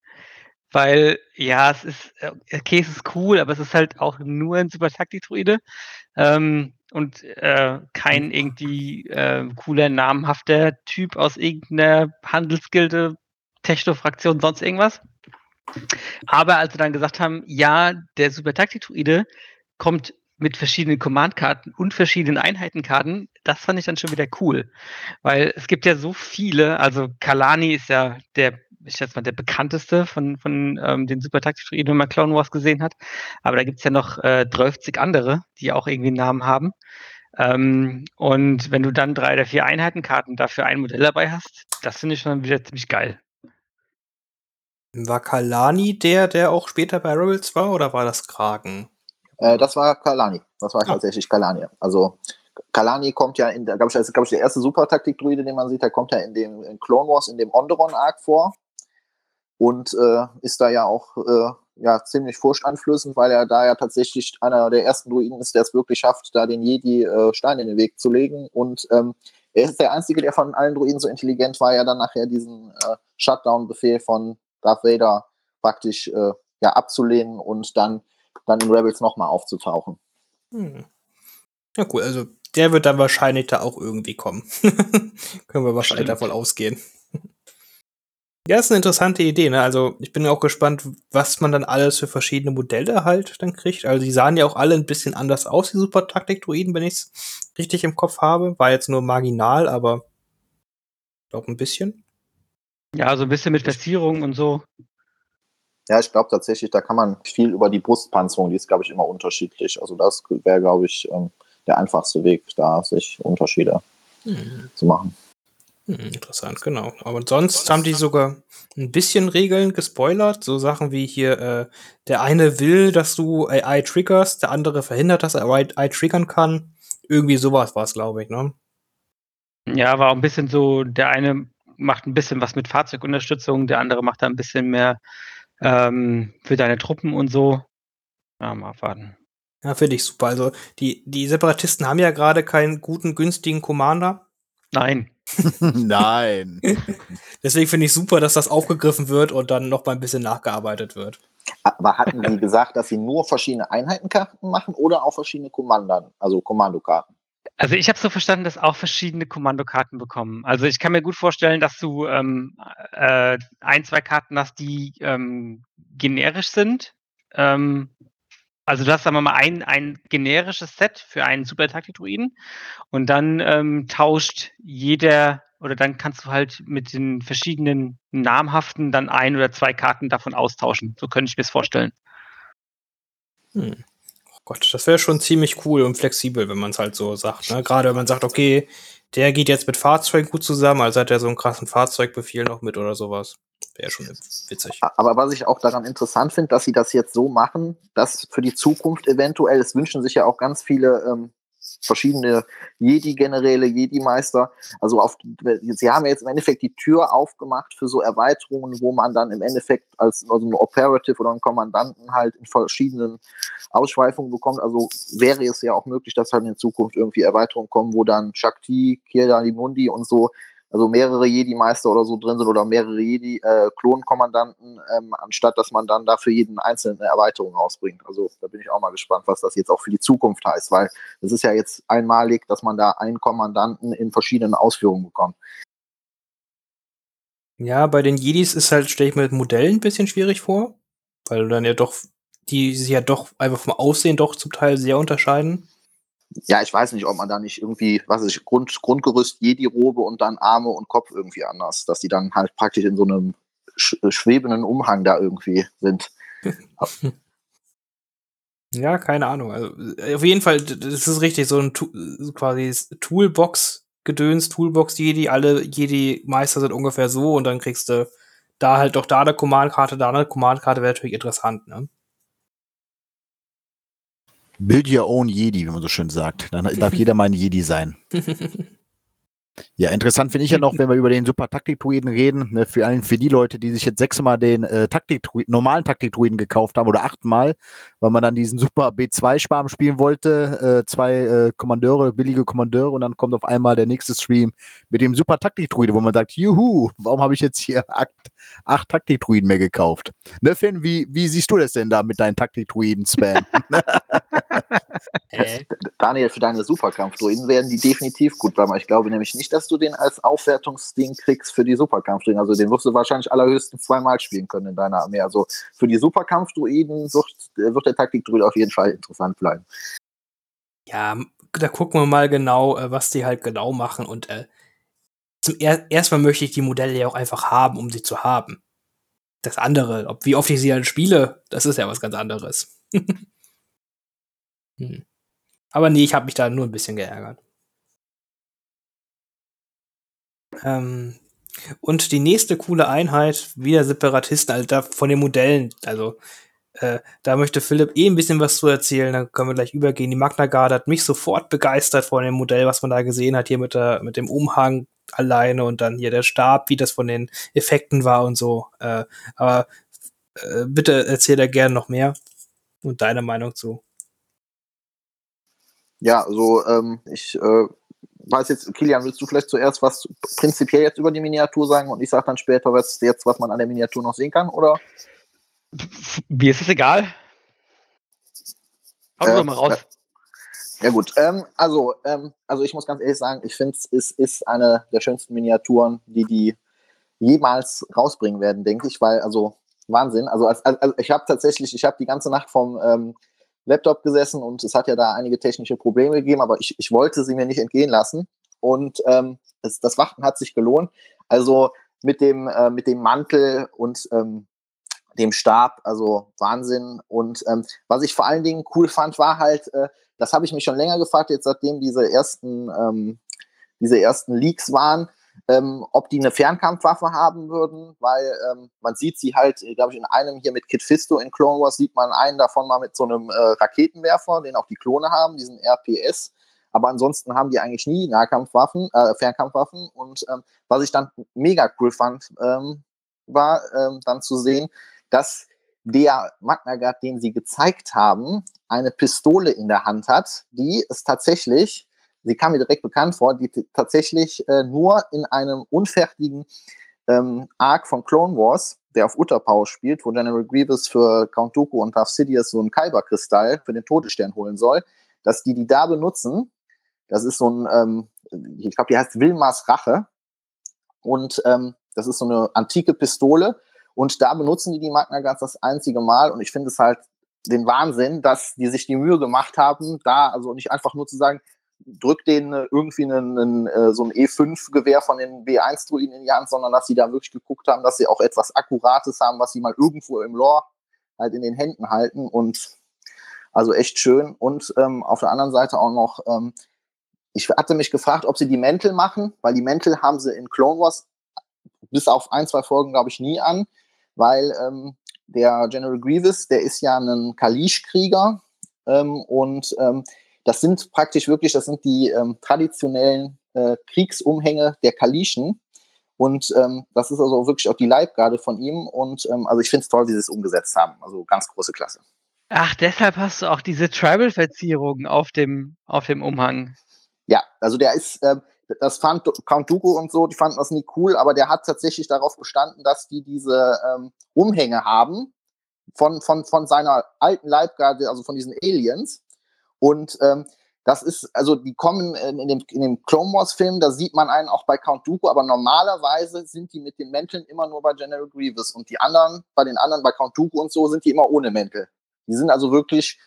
Weil, ja, es ist, äh, okay, es ist cool, aber es ist halt auch nur ein super Taktik-Druide. Ähm, und äh, kein irgendwie äh, cooler, namhafter Typ aus irgendeiner Handelsgilde, Techno-Fraktion, sonst irgendwas. Aber als sie dann gesagt haben, ja, der Super Taktik-Druide kommt mit verschiedenen Command-Karten und verschiedenen Einheitenkarten, das fand ich dann schon wieder cool. Weil es gibt ja so viele, also Kalani ist ja der ich schätze mal, der bekannteste von, von ähm, den super taktischen die man Clone Wars gesehen hat. Aber da gibt es ja noch äh, 30 andere, die auch irgendwie einen Namen haben. Ähm, und wenn du dann drei oder vier Einheitenkarten dafür ein Modell dabei hast, das finde ich schon wieder ziemlich geil.
War Kalani der, der auch später bei Rebels war, oder war das Kragen?
Äh, das war Kalani. Das war ah. tatsächlich Kalani. Also Kalani kommt ja in der, glaube ich, das ist, glaub ich, der erste Super-Taktik-Druide, den man sieht, der kommt ja in dem in Clone Wars, in dem Onderon-Arc vor und äh, ist da ja auch äh, ja, ziemlich furchteinflößend, weil er da ja tatsächlich einer der ersten Druiden ist, der es wirklich schafft, da den Jedi äh, Stein in den Weg zu legen. Und ähm, er ist der Einzige, der von allen Druiden so intelligent war, ja dann nachher diesen äh, Shutdown-Befehl von Darth Vader praktisch äh, ja, abzulehnen und dann, dann in Rebels nochmal aufzutauchen.
Hm. Ja, cool. Also der wird dann wahrscheinlich da auch irgendwie kommen. [laughs] Können wir wahrscheinlich Stimmt. davon ausgehen. Ja, ist eine interessante Idee, ne? Also, ich bin auch gespannt, was man dann alles für verschiedene Modelle halt dann kriegt. Also, die sahen ja auch alle ein bisschen anders aus, die Super Taktik-Druiden, wenn ich es richtig im Kopf habe. War jetzt nur marginal, aber ich glaube ein bisschen.
Ja, so ein bisschen mit Verzierung und so.
Ja, ich glaube tatsächlich, da kann man viel über die Brustpanzerung, die ist, glaube ich, immer unterschiedlich. Also, das wäre, glaube ich, ähm, der einfachste Weg, da sich Unterschiede mhm. zu machen.
Hm, interessant, genau. Aber sonst haben die sogar ein bisschen Regeln gespoilert. So Sachen wie hier, äh, der eine will, dass du AI triggerst, der andere verhindert, dass er AI triggern kann. Irgendwie sowas war es, glaube ich, ne?
Ja, war auch ein bisschen so, der eine macht ein bisschen was mit Fahrzeugunterstützung, der andere macht da ein bisschen mehr ähm, für deine Truppen und so. Ja, mal warten.
Ja, finde ich super. Also die, die Separatisten haben ja gerade keinen guten, günstigen Commander.
Nein. [laughs] [laughs]
Nein.
Deswegen finde ich super, dass das aufgegriffen wird und dann noch mal ein bisschen nachgearbeitet wird.
Aber hatten die gesagt, dass sie nur verschiedene Einheitenkarten machen oder auch verschiedene Kommandern, also Kommandokarten?
Also ich habe so verstanden, dass auch verschiedene Kommandokarten bekommen. Also ich kann mir gut vorstellen, dass du ähm, äh, ein, zwei Karten hast, die ähm, generisch sind. Ähm, also du hast, sagen wir mal, ein, ein generisches Set für einen Super-Taktik-Druiden und dann ähm, tauscht jeder oder dann kannst du halt mit den verschiedenen namhaften dann ein oder zwei Karten davon austauschen. So könnte ich mir es vorstellen.
Hm. Oh Gott, das wäre schon ziemlich cool und flexibel, wenn man es halt so sagt. Ne? Gerade wenn man sagt, okay, der geht jetzt mit Fahrzeugen gut zusammen, also hat er so einen krassen Fahrzeugbefehl noch mit oder sowas. Wäre schon witzig.
Aber was ich auch daran interessant finde, dass sie das jetzt so machen, dass für die Zukunft eventuell, es wünschen sich ja auch ganz viele ähm, verschiedene Jedi-Generäle, Jedi-Meister. Also auf, sie haben jetzt im Endeffekt die Tür aufgemacht für so Erweiterungen, wo man dann im Endeffekt als also ein Operative oder ein Kommandanten halt in verschiedenen Ausschweifungen bekommt. Also wäre es ja auch möglich, dass halt in Zukunft irgendwie Erweiterungen kommen, wo dann Shakti, Kirda Limundi und so also mehrere Jedi-Meister oder so drin sind oder mehrere Jedi-Klonkommandanten, äh, ähm, anstatt dass man dann dafür jeden einzelnen eine Erweiterung rausbringt. Also da bin ich auch mal gespannt, was das jetzt auch für die Zukunft heißt, weil es ist ja jetzt einmalig, dass man da einen Kommandanten in verschiedenen Ausführungen bekommt.
Ja, bei den Jedis ist halt, stelle ich mir Modellen ein bisschen schwierig vor, weil dann ja doch, die sich ja doch einfach vom Aussehen doch zum Teil sehr unterscheiden
ja, ich weiß nicht, ob man da nicht irgendwie, was ist Grund, Grundgerüst, Jedi-Robe und dann Arme und Kopf irgendwie anders, dass die dann halt praktisch in so einem sch äh, schwebenden Umhang da irgendwie sind. [laughs]
ja, keine Ahnung. Also, auf jeden Fall, das ist richtig, so ein quasi Toolbox-Gedöns, Toolbox-Jedi, alle Jedi-Meister sind ungefähr so und dann kriegst du da halt doch da eine Command-Karte, da eine Command-Karte wäre natürlich interessant, ne?
Build your own Jedi, wie man so schön sagt. Dann darf jeder mal ein Jedi sein. [laughs] Ja, interessant finde ich ja noch, wenn wir über den super Taktik-Druiden reden, ne, für, allen, für die Leute, die sich jetzt sechsmal den äh, Taktik normalen Taktik-Druiden gekauft haben oder achtmal, weil man dann diesen super B2-Sparm spielen wollte, äh, zwei äh, Kommandeure, billige Kommandeure und dann kommt auf einmal der nächste Stream mit dem super Taktik-Druide, wo man sagt, juhu, warum habe ich jetzt hier acht, acht Taktik-Druiden mehr gekauft? Ne, Finn, wie, wie siehst du das denn da mit deinen Taktik-Druiden-Spam? [laughs]
Daniel, für deine Superkampf-Druiden werden die definitiv gut bleiben. Ich glaube nämlich nicht, dass du den als Aufwertungsding kriegst für die Superkampfdruiden. Also den wirst du wahrscheinlich allerhöchstens zweimal spielen können in deiner Armee. Also für die Superkampfdruiden wird, wird der Taktikdruide auf jeden Fall interessant bleiben.
Ja, da gucken wir mal genau, äh, was die halt genau machen. Und äh, zum er erstmal möchte ich die Modelle ja auch einfach haben, um sie zu haben. Das andere, ob wie oft ich sie dann spiele, das ist ja was ganz anderes. [laughs] hm. Aber nee, ich habe mich da nur ein bisschen geärgert. Ähm, und die nächste coole Einheit, wieder Separatisten, also da von den Modellen, also äh, da möchte Philipp eh ein bisschen was zu erzählen, dann können wir gleich übergehen. Die Magna Guard hat mich sofort begeistert von dem Modell, was man da gesehen hat, hier mit, der, mit dem Umhang alleine und dann hier der Stab, wie das von den Effekten war und so. Äh, aber äh, bitte erzähl da gerne noch mehr und deine Meinung zu.
Ja, also ähm, ich äh, weiß jetzt, Kilian, willst du vielleicht zuerst was prinzipiell jetzt über die Miniatur sagen und ich sage dann später, was jetzt, was man an der Miniatur noch sehen kann, oder?
Mir ist es egal. Hau äh, doch mal raus.
Ja gut, ähm, also, ähm, also ich muss ganz ehrlich sagen, ich finde es ist, ist eine der schönsten Miniaturen, die die jemals rausbringen werden, denke ich, weil also Wahnsinn. Also, als, als, ich habe tatsächlich, ich habe die ganze Nacht vom ähm, Laptop gesessen und es hat ja da einige technische Probleme gegeben, aber ich, ich wollte sie mir nicht entgehen lassen. Und ähm, es, das Warten hat sich gelohnt. Also mit dem, äh, mit dem Mantel und ähm, dem Stab, also Wahnsinn. Und ähm, was ich vor allen Dingen cool fand, war halt, äh, das habe ich mich schon länger gefragt, jetzt seitdem diese ersten, ähm, diese ersten Leaks waren, ähm, ob die eine Fernkampfwaffe haben würden, weil ähm, man sieht sie halt, äh, glaube ich, in einem hier mit Kit Fisto in Clone Wars sieht man einen davon mal mit so einem äh, Raketenwerfer, den auch die Klone haben, diesen RPS. Aber ansonsten haben die eigentlich nie Nahkampfwaffen, äh, Fernkampfwaffen. Und ähm, was ich dann mega cool fand, ähm, war ähm, dann zu sehen, dass der Magna Guard, den sie gezeigt haben, eine Pistole in der Hand hat, die es tatsächlich sie kam mir direkt bekannt vor, die tatsächlich äh, nur in einem unfertigen ähm, Arc von Clone Wars, der auf Utapau spielt, wo General Grievous für Count Dooku und Darth Sidious so einen Kyber-Kristall für den Todesstern holen soll, dass die die da benutzen. Das ist so ein, ähm, ich glaube, die heißt Wilmars Rache. Und ähm, das ist so eine antike Pistole. Und da benutzen die die Magna Guards das einzige Mal. Und ich finde es halt den Wahnsinn, dass die sich die Mühe gemacht haben, da also nicht einfach nur zu sagen, drückt denen äh, irgendwie einen, einen, äh, so ein E5-Gewehr von den B1-Druiden in die Hand, sondern dass sie da wirklich geguckt haben, dass sie auch etwas Akkurates haben, was sie mal irgendwo im Lore halt in den Händen halten und also echt schön. Und ähm, auf der anderen Seite auch noch, ähm, ich hatte mich gefragt, ob sie die Mäntel machen, weil die Mäntel haben sie in Clone Wars bis auf ein, zwei Folgen, glaube ich, nie an, weil ähm, der General Grievous, der ist ja ein Kalish-Krieger ähm, und ähm, das sind praktisch wirklich, das sind die ähm, traditionellen äh, Kriegsumhänge der Kalischen. Und ähm, das ist also wirklich auch die Leibgarde von ihm. Und ähm, also ich finde es toll, wie sie es umgesetzt haben. Also ganz große Klasse.
Ach, deshalb hast du auch diese Tribal-Verzierungen auf dem, auf dem Umhang.
Ja, also der ist, äh, das fand Count Dooku und so, die fanden das nie cool, aber der hat tatsächlich darauf bestanden, dass die diese ähm, Umhänge haben von, von, von seiner alten Leibgarde, also von diesen Aliens. Und ähm, das ist, also die kommen in, in dem, in dem Clone Wars-Film, da sieht man einen auch bei Count Dooku, aber normalerweise sind die mit den Mänteln immer nur bei General Grievous und die anderen, bei den anderen, bei Count Dooku und so, sind die immer ohne Mäntel. Die sind also wirklich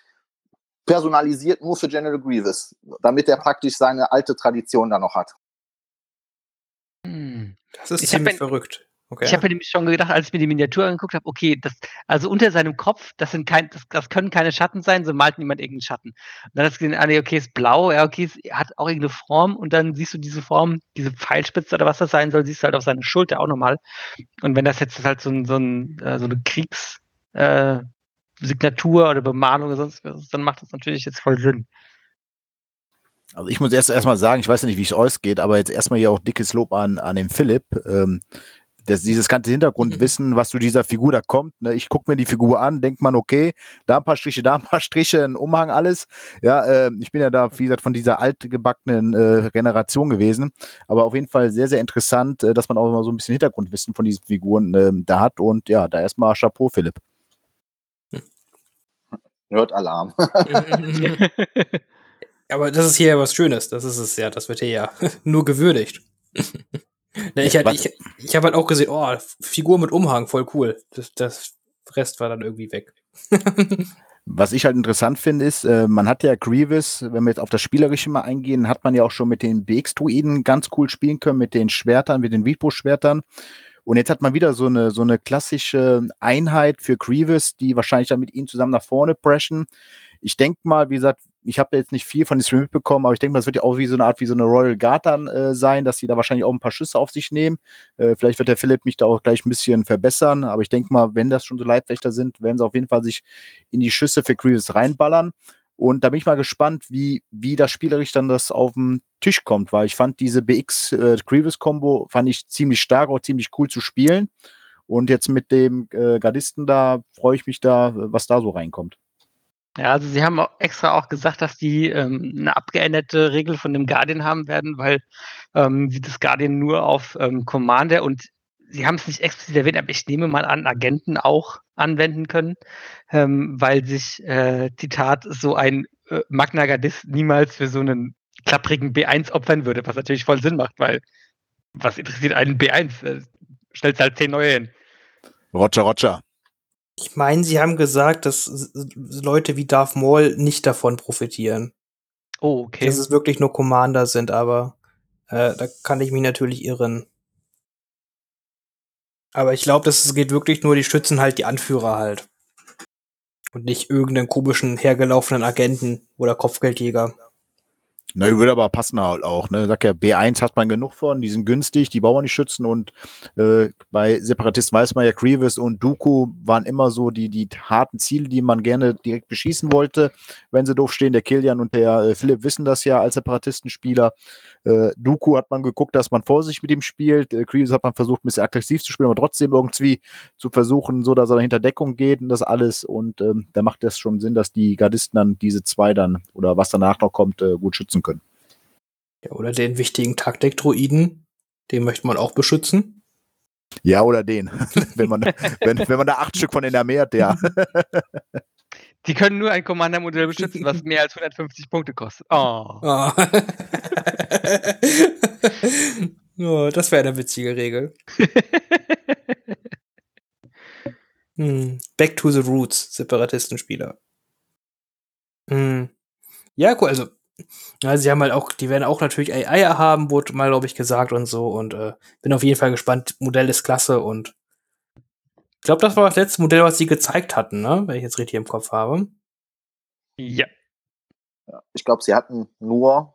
personalisiert nur für General Grievous, damit er praktisch seine alte Tradition da noch hat.
Hm. Das ist ich ziemlich verrückt.
Okay. Ich habe mir nämlich schon gedacht, als ich mir die Miniatur angeguckt habe, okay, das, also unter seinem Kopf, das sind kein, das, das können keine Schatten sein, so malt niemand irgendeinen Schatten. Und dann hast du gesehen, ah, nee, okay, ist blau, ja, okay, es hat auch irgendeine Form und dann siehst du diese Form, diese Pfeilspitze oder was das sein soll, siehst du halt auf seiner Schulter auch nochmal. Und wenn das jetzt halt so, ein, so, ein, äh, so eine Kriegs, äh, Signatur oder Bemalung oder sonst was, dann macht das natürlich jetzt voll Sinn.
Also ich muss erst erstmal sagen, ich weiß ja nicht, wie es euch geht, aber jetzt erstmal hier auch dickes Lob an, an den Philipp. Ähm, das, dieses ganze Hintergrundwissen, was zu dieser Figur da kommt. Ne? Ich gucke mir die Figur an, denkt man, okay, da ein paar Striche, da ein paar Striche, ein Umhang, alles. Ja, äh, ich bin ja da, wie gesagt, von dieser altgebackenen äh, Generation gewesen. Aber auf jeden Fall sehr, sehr interessant, äh, dass man auch immer so ein bisschen Hintergrundwissen von diesen Figuren ähm, da hat. Und ja, da erstmal Chapeau, Philipp.
Nerd-Alarm. [laughs]
Aber das ist hier ja was Schönes. Das ist es ja. Das wird hier ja [laughs] nur gewürdigt. [laughs] ne, ich, halt, ich, ich habe halt auch gesehen, oh, Figur mit Umhang, voll cool. Das, das Rest war dann irgendwie weg. [laughs]
Was ich halt interessant finde, ist, äh, man hat ja Grievous, wenn wir jetzt auf das Spielerische mal eingehen, hat man ja auch schon mit den BX-Druiden ganz cool spielen können, mit den Schwertern, mit den Vipro-Schwertern. Und jetzt hat man wieder so eine, so eine klassische Einheit für Grievous, die wahrscheinlich dann mit ihm zusammen nach vorne preschen. Ich denke mal, wie gesagt, ich habe jetzt nicht viel von dem Stream mitbekommen, aber ich denke mal, das wird ja auch wie so eine Art wie so eine Royal Guard dann äh, sein, dass sie da wahrscheinlich auch ein paar Schüsse auf sich nehmen. Äh, vielleicht wird der Philipp mich da auch gleich ein bisschen verbessern, aber ich denke mal, wenn das schon so Leibwächter sind, werden sie auf jeden Fall sich in die Schüsse für Grievous reinballern. Und da bin ich mal gespannt, wie, wie das spielerisch dann das auf den Tisch kommt, weil ich fand diese BX äh, Grievous Combo fand ich ziemlich stark, auch ziemlich cool zu spielen. Und jetzt mit dem äh, Gardisten da freue ich mich da, was da so reinkommt.
Ja, also sie haben extra auch gesagt, dass die ähm, eine abgeänderte Regel von dem Guardian haben werden, weil ähm, sie das Guardian nur auf ähm, Commander und Sie haben es nicht explizit erwähnt, aber ich nehme mal an, Agenten auch anwenden können, ähm, weil sich, äh, Zitat, so ein äh, Magna Gardist niemals für so einen klapprigen B1 opfern würde, was natürlich voll Sinn macht, weil was interessiert einen B1? Äh, stellst halt zehn neue hin.
Roger, Roger.
Ich meine, sie haben gesagt, dass Leute wie Darth Maul nicht davon profitieren.
Oh, okay.
Dass es wirklich nur Commander sind, aber äh, da kann ich mich natürlich irren. Aber ich glaube, das geht wirklich nur, die schützen halt die Anführer halt. Und nicht irgendeinen komischen hergelaufenen Agenten oder Kopfgeldjäger.
Na, würde aber passen halt auch. Ne? Sag ja, B1 hat man genug von, die sind günstig, die brauchen nicht schützen und äh, bei Separatisten weiß man ja, Grievous und Dooku waren immer so die, die harten Ziele, die man gerne direkt beschießen wollte, wenn sie doof stehen. Der Kilian und der äh, Philipp wissen das ja als Separatistenspieler. Äh, Dooku hat man geguckt, dass man vorsichtig mit ihm spielt. Äh, Grievous hat man versucht, ein bisschen aggressiv zu spielen, aber trotzdem irgendwie zu versuchen, so dass er hinter Deckung geht und das alles. Und ähm, da macht es schon Sinn, dass die Gardisten dann diese zwei dann oder was danach noch kommt, äh, gut schützen können.
Ja, oder den wichtigen Taktik-Droiden, den möchte man auch beschützen.
Ja, oder den. [laughs] wenn, man, wenn, wenn man da acht Stück von in der Armee hat, ja. [laughs]
Die können nur ein Commander-Modell beschützen, was mehr als 150 Punkte kostet. Oh. oh. [laughs]
oh das wäre eine witzige Regel. hm. Back to the Roots, Separatistenspieler. Hm. Ja, cool, also ja, sie haben halt auch, die werden auch natürlich AI haben, wurde mal, glaube ich, gesagt und so. Und äh, bin auf jeden Fall gespannt. Modell ist klasse und ich glaube, das war das letzte Modell, was sie gezeigt hatten, ne? Wenn ich jetzt richtig im Kopf habe.
Ja.
ja ich glaube, sie hatten nur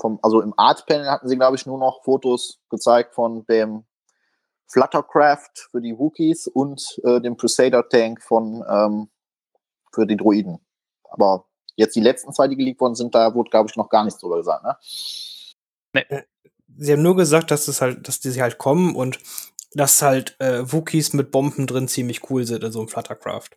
vom, also im Art-Panel hatten sie, glaube ich, nur noch Fotos gezeigt von dem Fluttercraft für die Wookies und äh, dem Crusader-Tank von ähm, für die Droiden. Aber Jetzt die letzten zwei, die geleakt worden sind, da wurde, glaube ich, noch gar nichts drüber gesagt, ne?
Sie haben nur gesagt, dass es halt, dass die halt kommen und dass halt äh, Wookies mit Bomben drin ziemlich cool sind in so einem Fluttercraft.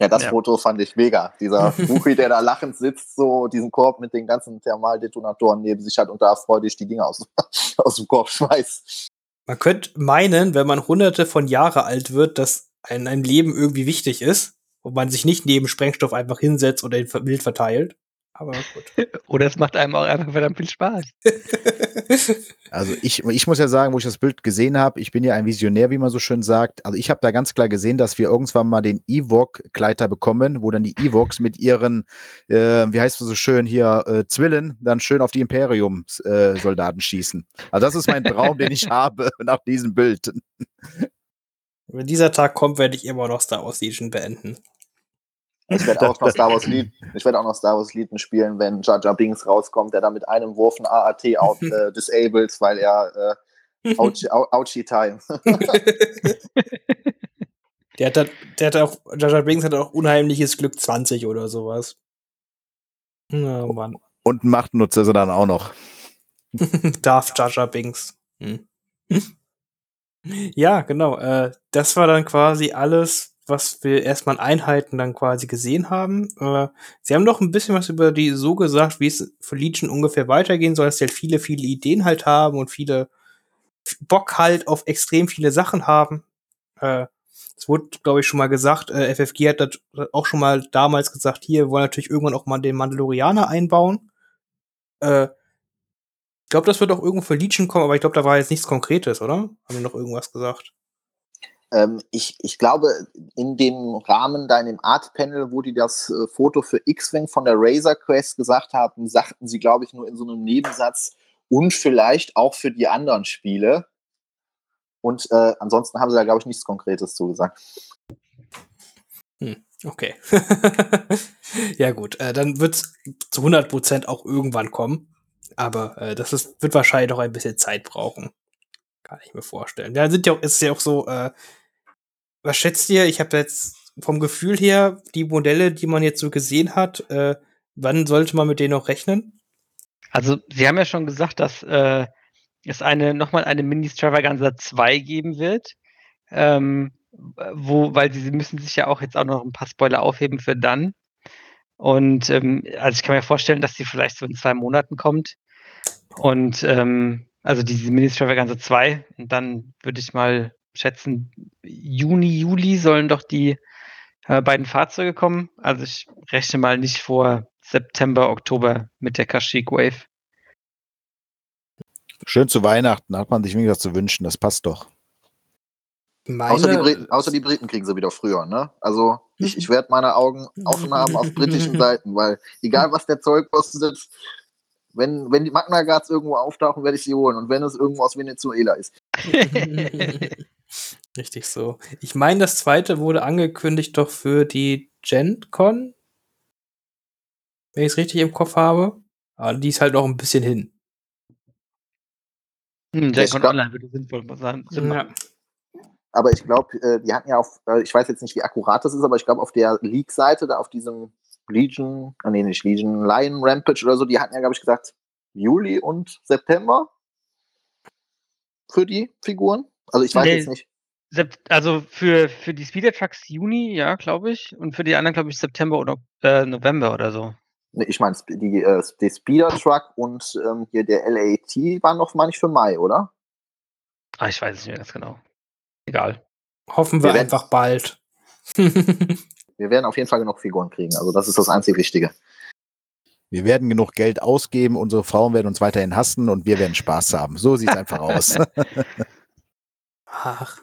Ja, das
Ja.
Foto fand ich mega. Dieser [laughs] Wookie, der da lachend sitzt, so diesen Korb mit den ganzen Thermaldetonatoren neben sich hat und da freudig die Dinge aus, [laughs] aus dem Korb schmeißt.
Man könnte meinen, wenn man hunderte von Jahre alt wird, dass ein, ein Leben irgendwie wichtig ist und man sich nicht neben Sprengstoff einfach hinsetzt oder ihn wild verteilt. Aber gut. [laughs]
Oder es macht einem auch einfach verdammt viel Spaß. [laughs]
Also ich, ich muss ja sagen, wo ich das Bild gesehen habe, ich bin ja ein Visionär, wie man so schön sagt. Also ich habe da ganz klar gesehen, dass wir irgendwann mal den Ewok-Gleiter bekommen, wo dann die Ewoks mit ihren, äh, wie heißt es so schön hier, äh, Zwillen, dann schön auf die Imperium-Soldaten schießen. Also das ist mein Traum, den ich [laughs] habe nach diesem Bild.
Wenn dieser Tag kommt, werde ich immer noch Star Wars Legion beenden.
Ich werde auch noch Star Wars [laughs] Lied, ich werde auch noch Star Wars Lieden spielen, wenn Jar Jar Binks rauskommt, der da mit einem Wurf ein AAT out, [laughs] äh, disables, weil er äh, Ouchie, [laughs] Ou- Ouchie Time.
Der hat, da- der hat auch, Jar Jar Binks hat auch unheimliches Glück 20 oder sowas. Oh Mann.
Und Machtnutzer sie dann auch noch.
Darf Jar Jar Binks. Hm. Ja, genau. Äh, das war dann quasi alles, was wir erstmal an Einheiten dann quasi gesehen haben. Äh, sie haben noch ein bisschen was über die so gesagt, wie es für Legion ungefähr weitergehen soll, dass sie halt viele, viele Ideen halt haben und viele Bock halt auf extrem viele Sachen haben. Äh, es wurde, glaube ich, schon mal gesagt, äh, FFG hat das auch schon mal damals gesagt, hier wir wollen natürlich irgendwann auch mal den Mandalorianer einbauen. Äh, ich glaube, das wird auch irgendwo für Legion kommen, aber ich glaube, da war jetzt nichts Konkretes, oder? Haben wir noch irgendwas gesagt?
Ähm, ich, ich glaube, in dem Rahmen da in dem Art-Panel, wo die das äh, Foto für X-Wing von der Razor Quest gesagt haben, sagten sie, glaube ich, nur in so einem Nebensatz und vielleicht auch für die anderen Spiele. Und äh, ansonsten haben sie da, glaube ich, nichts Konkretes zugesagt.
Hm, okay. [laughs] ja gut, äh, dann wird's zu 100% auch irgendwann kommen. Aber äh, das ist, wird wahrscheinlich noch ein bisschen Zeit brauchen. Kann ich mir vorstellen. Ja, sind ja auch, ist ja auch so, äh, was schätzt ihr? Ich habe jetzt vom Gefühl her die Modelle, die man jetzt so gesehen hat, äh, wann sollte man mit denen noch rechnen?
Also, Sie haben ja schon gesagt, dass äh, es eine nochmal eine Mini-Stravaganza 2 geben wird. Ähm, wo, weil sie, sie müssen sich ja auch jetzt auch noch ein paar Spoiler aufheben für dann. Und ähm, also ich kann mir vorstellen, dass die vielleicht so in zwei Monaten kommt. Und ähm, also diese Mini-Stravaganza 2. Und dann würde ich mal schätzen, Juni, Juli sollen doch die äh, beiden Fahrzeuge kommen. Also ich rechne mal nicht vor September, Oktober mit der Kashyyyk Wave.
Schön zu Weihnachten, hat man sich weniger zu wünschen, das passt doch.
Meine,
Außer die, Briten, außer die Briten kriegen sie wieder früher, ne? Also ich, ich werde meine Augen [laughs] offen haben auf britischen Seiten, weil egal was der Zeug kostet, wenn, wenn die Magna Guards irgendwo auftauchen, werde ich sie holen. Und wenn es irgendwo aus Venezuela ist. [laughs]
Richtig so. Ich meine, das zweite wurde angekündigt doch für die GenCon. Wenn ich es richtig im Kopf habe. Aber die ist halt noch ein bisschen hin.
Hm,
glaub-
Online würde sinnvoll sein. Machen.
Aber ich glaube, äh, die hatten ja auf, äh, ich weiß jetzt nicht, wie akkurat das ist, aber ich glaube, auf der League-Seite, da auf diesem Legion, ah, nee, nicht Legion, Lion Rampage oder so, die hatten ja, glaube ich, gesagt, Juli und September für die Figuren. Also ich weiß
Nee.
jetzt nicht.
Also für, für die Speeder Trucks Juni, ja, glaube ich. Und für die anderen, glaube ich, September oder äh, November oder so.
Nee, ich meine, die, äh, die Speeder Truck und ähm, hier der LAT waren noch, meine ich, für Mai, oder?
Ah, ich weiß es nicht mehr ganz genau. Egal.
Hoffen wir
Wir
einfach bald. [laughs]
Wir werden auf jeden Fall genug Figuren kriegen. Also das ist das einzig Wichtige.
Wir werden genug Geld ausgeben, unsere Frauen werden uns weiterhin hassen und wir werden Spaß haben. So sieht es einfach aus. [laughs]
Ach.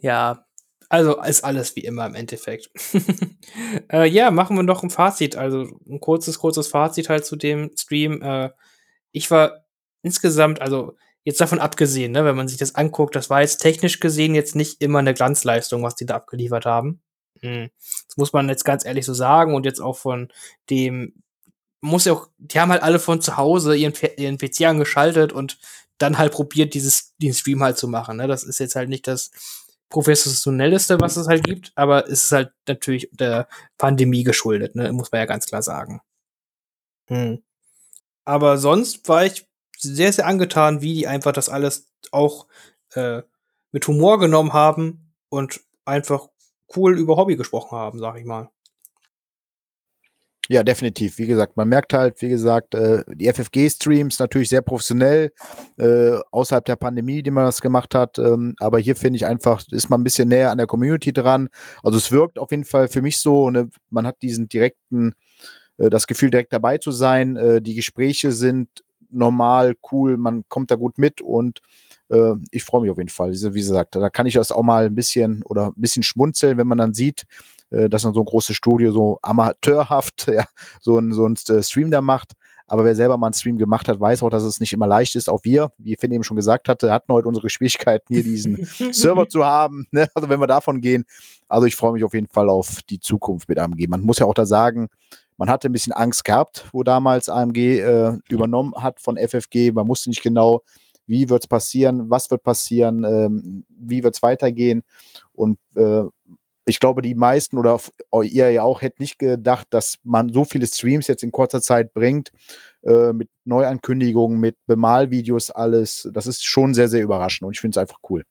Ja. Also ist alles wie immer im Endeffekt. [laughs] äh, ja, machen wir noch ein Fazit. Also ein kurzes, kurzes Fazit halt zu dem Stream. Äh, ich war insgesamt, also jetzt davon abgesehen, ne, wenn man sich das anguckt, das war jetzt technisch gesehen jetzt nicht immer eine Glanzleistung, was die da abgeliefert haben. Hm. Das muss man jetzt ganz ehrlich so sagen und jetzt auch von dem muss ja auch, die haben halt alle von zu Hause ihren, ihren PC angeschaltet und dann halt probiert, dieses, den Stream halt zu machen. Ne? Das ist jetzt halt nicht das professionellste, was es halt gibt, aber es ist halt natürlich der Pandemie geschuldet, ne? muss man ja ganz klar sagen. Hm. Aber sonst war ich sehr, sehr angetan, wie die einfach das alles auch äh, mit Humor genommen haben und einfach cool über Hobby gesprochen haben, sag ich mal.
Ja, definitiv. Wie gesagt, man merkt halt, wie gesagt, äh, die FFG-Streams natürlich sehr professionell, äh, außerhalb der Pandemie, die man das gemacht hat. Ähm, aber hier finde ich einfach, ist man ein bisschen näher an der Community dran. Also es wirkt auf jeden Fall für mich so, ne, man hat diesen direkten, äh, das Gefühl, direkt dabei zu sein. Die Gespräche sind normal, cool, man kommt da gut mit und äh, ich freue mich auf jeden Fall. Wie gesagt, da kann ich das auch mal ein bisschen oder ein bisschen schmunzeln, wenn man dann sieht, äh, dass man so ein großes Studio so amateurhaft [laughs] ja, so ein, so ein äh, Stream da macht. Aber wer selber mal einen Stream gemacht hat, weiß auch, dass es nicht immer leicht ist. Auch wir, wie Finn eben schon gesagt hatte, hatten heute unsere Schwierigkeiten, hier diesen [laughs] Server zu haben. Ne? Also wenn wir davon gehen. Also ich freue mich auf jeden Fall auf die Zukunft mit AMG. Man muss ja auch da sagen, man hatte ein bisschen Angst gehabt, wo damals AMG äh, übernommen hat von FFG. Man wusste nicht genau, wie wird es passieren, was wird passieren, ähm, wie wird es weitergehen. Und äh, ich glaube, die meisten oder ihr ja auch hättet nicht gedacht, dass man so viele Streams jetzt in kurzer Zeit bringt, äh, mit Neuankündigungen, mit Bemalvideos, alles. Das ist schon sehr, sehr überraschend und ich finde es einfach cool.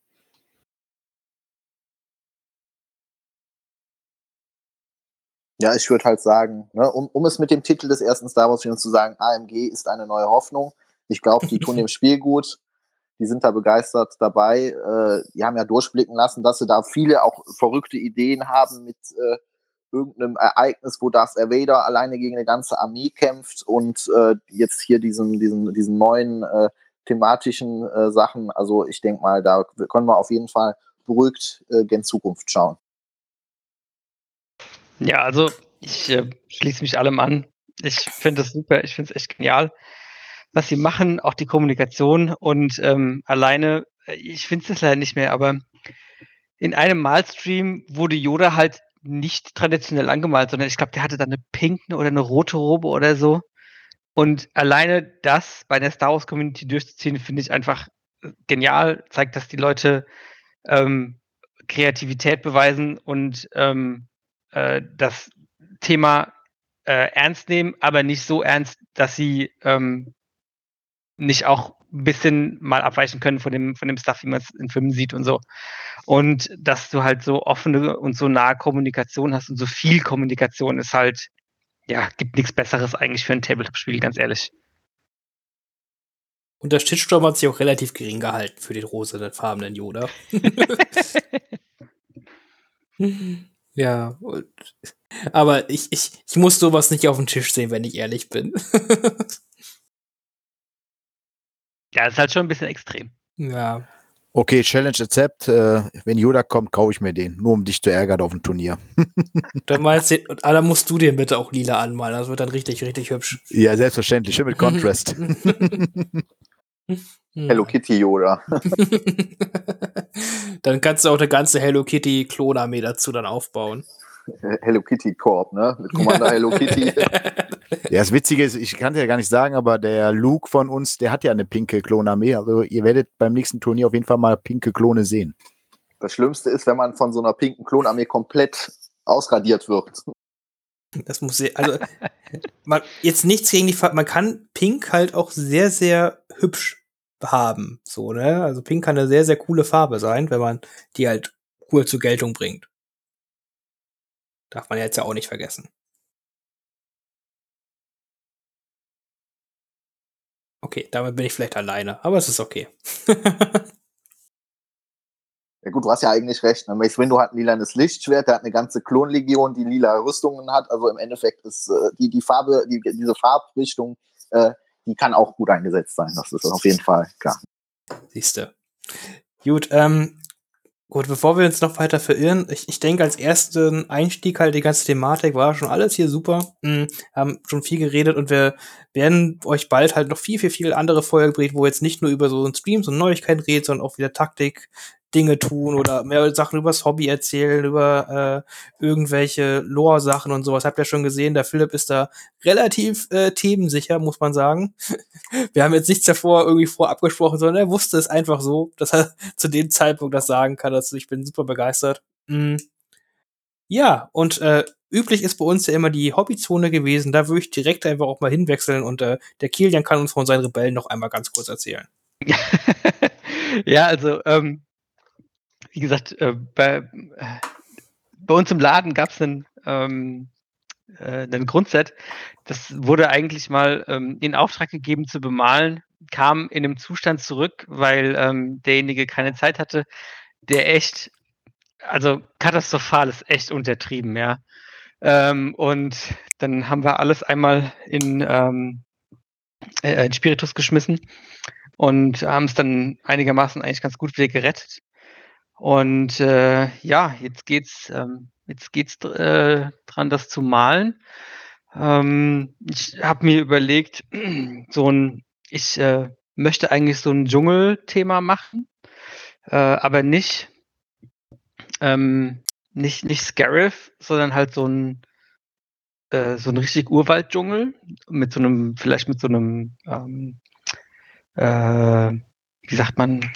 Ja, ich würde halt sagen, ne, um, um es mit dem Titel des ersten Star Wars-Films zu sagen, AMG ist eine neue Hoffnung. Ich glaube, die tun dem [laughs] Spiel gut die sind da begeistert dabei. Äh, die haben ja durchblicken lassen, dass sie da viele auch verrückte Ideen haben mit äh, irgendeinem Ereignis, wo Darth Vader alleine gegen eine ganze Armee kämpft und äh, jetzt hier diesen, diesen, diesen neuen äh, thematischen äh, Sachen. Also ich denke mal, da können wir auf jeden Fall beruhigt äh, gen Zukunft schauen.
Ja, also ich äh, schließe mich allem an. Ich finde das super, ich finde es echt genial was sie machen, auch die Kommunikation und ähm, alleine, äh, ich finde es leider nicht mehr, aber in einem Malstream wurde Yoda halt nicht traditionell angemalt, sondern ich glaube, der hatte dann eine pinke oder eine rote Robe oder so. Und alleine das bei der Star Wars Community durchzuziehen, finde ich einfach äh, genial. Zeigt, dass die Leute ähm, Kreativität beweisen und ähm, äh, das Thema äh, ernst nehmen, aber nicht so ernst, dass sie ähm, nicht auch ein bisschen mal abweichen können von dem, von dem Stuff, wie man es in Filmen sieht und so. Und dass du halt so offene und so nahe Kommunikation hast und so viel Kommunikation ist halt, ja, gibt nichts Besseres eigentlich für ein Tabletop-Spiel, ganz ehrlich.
Und der Shitstorm hat sich auch relativ gering gehalten für den rosafarbenen Yoda. [laughs] ja, und, aber ich, ich, ich muss sowas nicht auf dem Tisch sehen, wenn ich ehrlich bin.
Ja, das ist halt schon ein bisschen extrem.
Ja.
Okay, Challenge Accept. Äh, wenn Yoda kommt, kaufe ich mir den. Nur um dich zu ärgern auf dem Turnier. [laughs]
dann meinst du, und dann musst du den bitte auch lila anmalen. Das wird dann richtig, richtig hübsch.
Ja, selbstverständlich. Schön mit Contrast. [laughs]
Hello Kitty Yoda. [laughs]
dann kannst du auch eine ganze Hello Kitty Klonarmee dazu dann aufbauen.
Hello Kitty Corp, ne? Mit Commander Hello Kitty. [laughs]
Ja, das Witzige ist, ich kann es ja gar nicht sagen, aber der Luke von uns, der hat ja eine pinke Klonarmee. Also ihr werdet beim nächsten Turnier auf jeden Fall mal pinke Klone sehen.
Das Schlimmste ist, wenn man von so einer pinken Klonarmee komplett ausradiert wird.
Das muss sehr, also man, jetzt nichts gegen die Farbe. Man kann Pink halt auch sehr, sehr hübsch haben. So, ne? Also Pink kann eine sehr, sehr coole Farbe sein, wenn man die halt cool zur Geltung bringt. Darf man jetzt ja auch nicht vergessen. Okay, damit bin ich vielleicht alleine, aber es ist okay. [laughs]
Ja gut, du hast ja eigentlich recht. Ne? Mace Windu hat ein lilanes Lichtschwert, der hat eine ganze Klonlegion, die lila Rüstungen hat. Also im Endeffekt ist äh, die, die Farbe, die, diese Farbrichtung, äh, die kann auch gut eingesetzt sein. Das ist auf jeden Fall klar.
Siehste. Gut, ähm, Gut, bevor wir uns noch weiter verirren, ich, ich denke, als ersten Einstieg halt die ganze Thematik war schon alles hier super. Mhm, haben schon viel geredet und wir werden euch bald halt noch viel, viel, viel andere Folgen bringen, wo jetzt nicht nur über so Streams und Neuigkeiten redet, sondern auch wieder Taktik, Dinge tun oder mehr Sachen übers Hobby erzählen, über äh, irgendwelche Lore-Sachen und sowas. Habt ihr schon gesehen, der Philipp ist da relativ äh, themensicher, muss man sagen. [laughs] Wir haben jetzt nichts davor irgendwie vorab gesprochen, sondern er wusste es einfach so, dass er [laughs] zu dem Zeitpunkt das sagen kann. Also ich bin super begeistert. Mm. Ja, und äh, üblich ist bei uns ja immer die Hobbyzone gewesen. Da würde ich direkt einfach auch mal hinwechseln und äh, der Kilian kann uns von seinen Rebellen noch einmal ganz kurz erzählen. [laughs]
ja, also ähm, wie gesagt, äh, bei, äh, bei uns im Laden gab es einen, ähm, äh, einen Grundset. Das wurde eigentlich mal ähm, in Auftrag gegeben zu bemalen, kam in einem Zustand zurück, weil ähm, derjenige keine Zeit hatte, der echt, also katastrophal ist echt untertrieben, ja. Ähm, und dann haben wir alles einmal in, ähm, äh, in Spiritus geschmissen und haben es dann einigermaßen eigentlich ganz gut wieder gerettet. Und äh, ja, jetzt geht's, ähm, jetzt geht's äh, dran, das zu malen. Ähm, ich habe mir überlegt, [clears throat] so ein, ich äh, möchte eigentlich so ein Dschungelthema machen, äh, aber nicht, ähm, nicht, nicht Scarif, sondern halt so ein, äh, so ein richtig Urwalddschungel mit so einem, vielleicht mit so einem, ähm, äh, wie sagt man,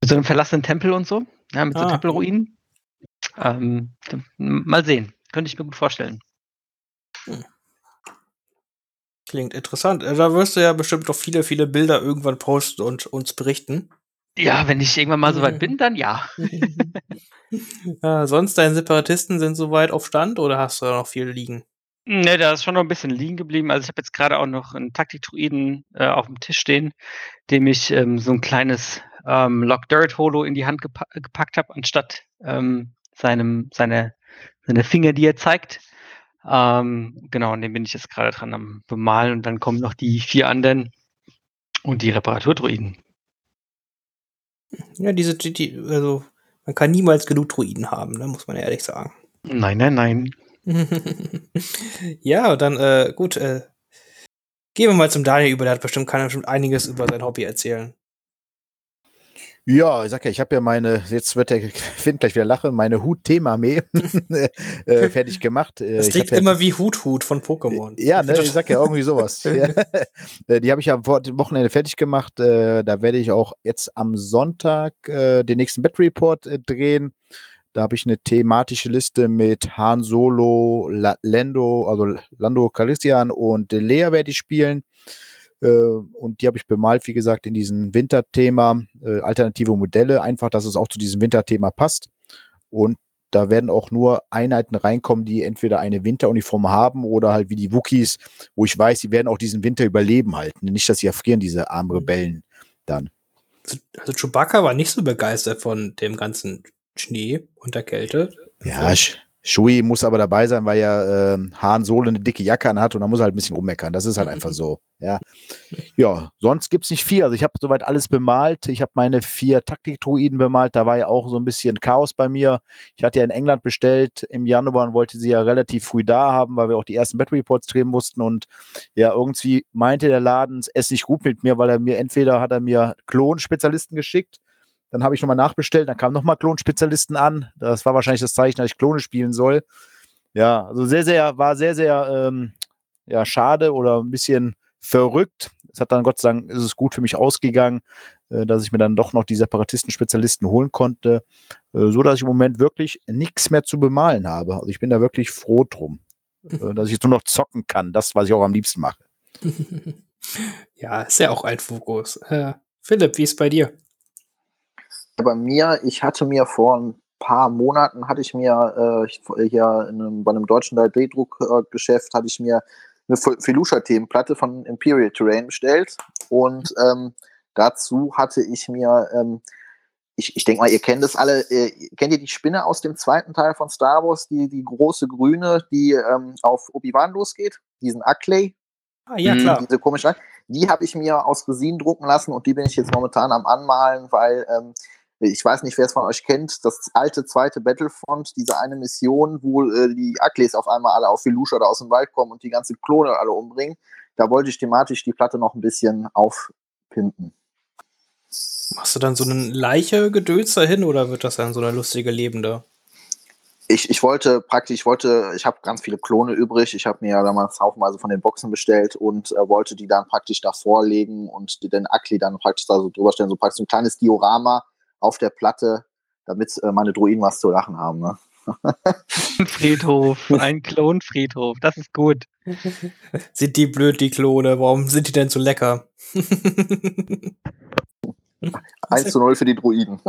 mit so einem verlassenen Tempel und so, ja, mit ah. so Tempelruinen. Ähm, mal sehen, könnte ich mir gut vorstellen. Hm.
Klingt interessant. Äh, da wirst du ja bestimmt doch viele, viele Bilder irgendwann posten und uns berichten.
Ja, wenn ich irgendwann mal so weit bin, dann ja. [laughs]
ja sonst deine Separatisten sind soweit auf Stand oder hast du da noch viel liegen?
Ne, da ist schon noch ein bisschen liegen geblieben. Also ich habe jetzt gerade auch noch einen Taktik-Druiden äh, auf dem Tisch stehen, dem ich ähm, so ein kleines ähm, Lock Dirt Holo in die Hand gepa gepackt habe, anstatt ähm, seinem, seine, seine Finger, die er zeigt. Ähm, genau, und den bin ich jetzt gerade dran am Bemalen und dann kommen noch die vier anderen und die Reparaturdruiden.
Ja, diese, die, also man kann niemals genug Druiden haben, ne, muss man ehrlich sagen.
Nein, nein, nein. [laughs]
ja, dann äh, gut. Äh, gehen wir mal zum Daniel über. Der hat bestimmt, kann er bestimmt einiges über sein Hobby erzählen.
Ja, ich sag ja, ich habe ja meine, jetzt wird der [laughs] Finn gleich wieder lachen, meine Hut-Thema-Armee [laughs] äh, fertig gemacht.
Äh, das klingt immer ja, wie Hut-Hut von Pokémon.
Ja, ne, ich sag ja irgendwie sowas. [laughs] ja. Äh, die habe ich ja dem Wochenende fertig gemacht. Äh, da werde ich auch jetzt am Sonntag äh, den nächsten Battle Report drehen. Da habe ich eine thematische Liste mit Han Solo, La Lando, also Lando Calrissian und Lea werde ich spielen. Äh, und die habe ich bemalt, wie gesagt, in diesem Winterthema, äh, alternative Modelle, einfach, dass es auch zu diesem Winterthema passt. Und da werden auch nur Einheiten reinkommen, die entweder eine Winteruniform haben oder halt wie die Wookies, wo ich weiß, sie werden auch diesen Winter überleben halten. Nicht, dass sie erfrieren, diese armen mhm. Rebellen dann.
Also Chewbacca war nicht so begeistert von dem ganzen Schnee und der Kälte.
Ja, Shui muss aber dabei sein, weil ja äh, Han Solo eine dicke Jacke an hat und da muss er halt ein bisschen rummeckern. Das ist halt einfach so. Ja, ja sonst gibt es nicht viel. Also ich habe soweit alles bemalt. Ich habe meine vier Taktik-Druiden bemalt. Da war ja auch so ein bisschen Chaos bei mir. Ich hatte ja in England bestellt im Januar und wollte sie ja relativ früh da haben, weil wir auch die ersten Battery Reports drehen mussten. Und ja, irgendwie meinte der Laden, es ist nicht gut mit mir, weil er mir entweder hat er mir Klonspezialisten geschickt dann habe ich nochmal nachbestellt, dann kamen nochmal Klonspezialisten an. Das war wahrscheinlich das Zeichen, dass ich Klone spielen soll. Ja, also sehr, sehr, war sehr, sehr ähm, ja, schade oder ein bisschen verrückt. Es hat dann Gott sei Dank ist es gut für mich ausgegangen, äh, dass ich mir dann doch noch die Separatisten-Spezialisten holen konnte, äh, so dass ich im Moment wirklich nichts mehr zu bemalen habe. Also ich bin da wirklich froh drum, äh, [laughs] dass ich jetzt nur noch zocken kann. Das, was ich auch am liebsten mache. [laughs]
ja, ist ja auch ein Fokus. Äh, Philipp, wie ist bei dir?
Bei mir, ich hatte mir vor ein paar Monaten, hatte ich mir äh, hier einem, bei einem deutschen 3D-Druckgeschäft, hatte ich mir eine Felusha-Themenplatte von Imperial Terrain bestellt und ähm, dazu hatte ich mir, ähm, ich, ich denke mal, ihr kennt es alle, äh, kennt ihr die Spinne aus dem zweiten Teil von Star Wars, die, die große grüne, die ähm, auf Obi-Wan losgeht, diesen Ackley?
Ah, ja, klar.
Diese komische, die habe ich mir aus Resin drucken lassen und die bin ich jetzt momentan am Anmalen, weil ähm, ich weiß nicht, wer es von euch kennt, das alte zweite Battlefront, diese eine Mission, wo äh, die Akles auf einmal alle auf Filusha oder aus dem Wald kommen und die ganzen Klone alle umbringen. Da wollte ich thematisch die Platte noch ein bisschen aufpimpen.
Machst du dann so eine Leiche-Gedöns dahin oder wird das dann so eine lustige Lebende?
Ich, ich wollte praktisch, ich wollte, ich habe ganz viele Klone übrig. Ich habe mir ja damals haufenweise von den Boxen bestellt und äh, wollte die dann praktisch davor legen und den Akli dann praktisch da so drüber stellen, so praktisch ein kleines Diorama auf der Platte, damit äh, meine Druiden was zu lachen haben. Ne?
Ein [laughs] Friedhof, ein Klonfriedhof, das ist gut. [laughs]
Sind die blöd, die Klone? Warum sind die denn so lecker? [laughs]
1 zu 0 für die Druiden.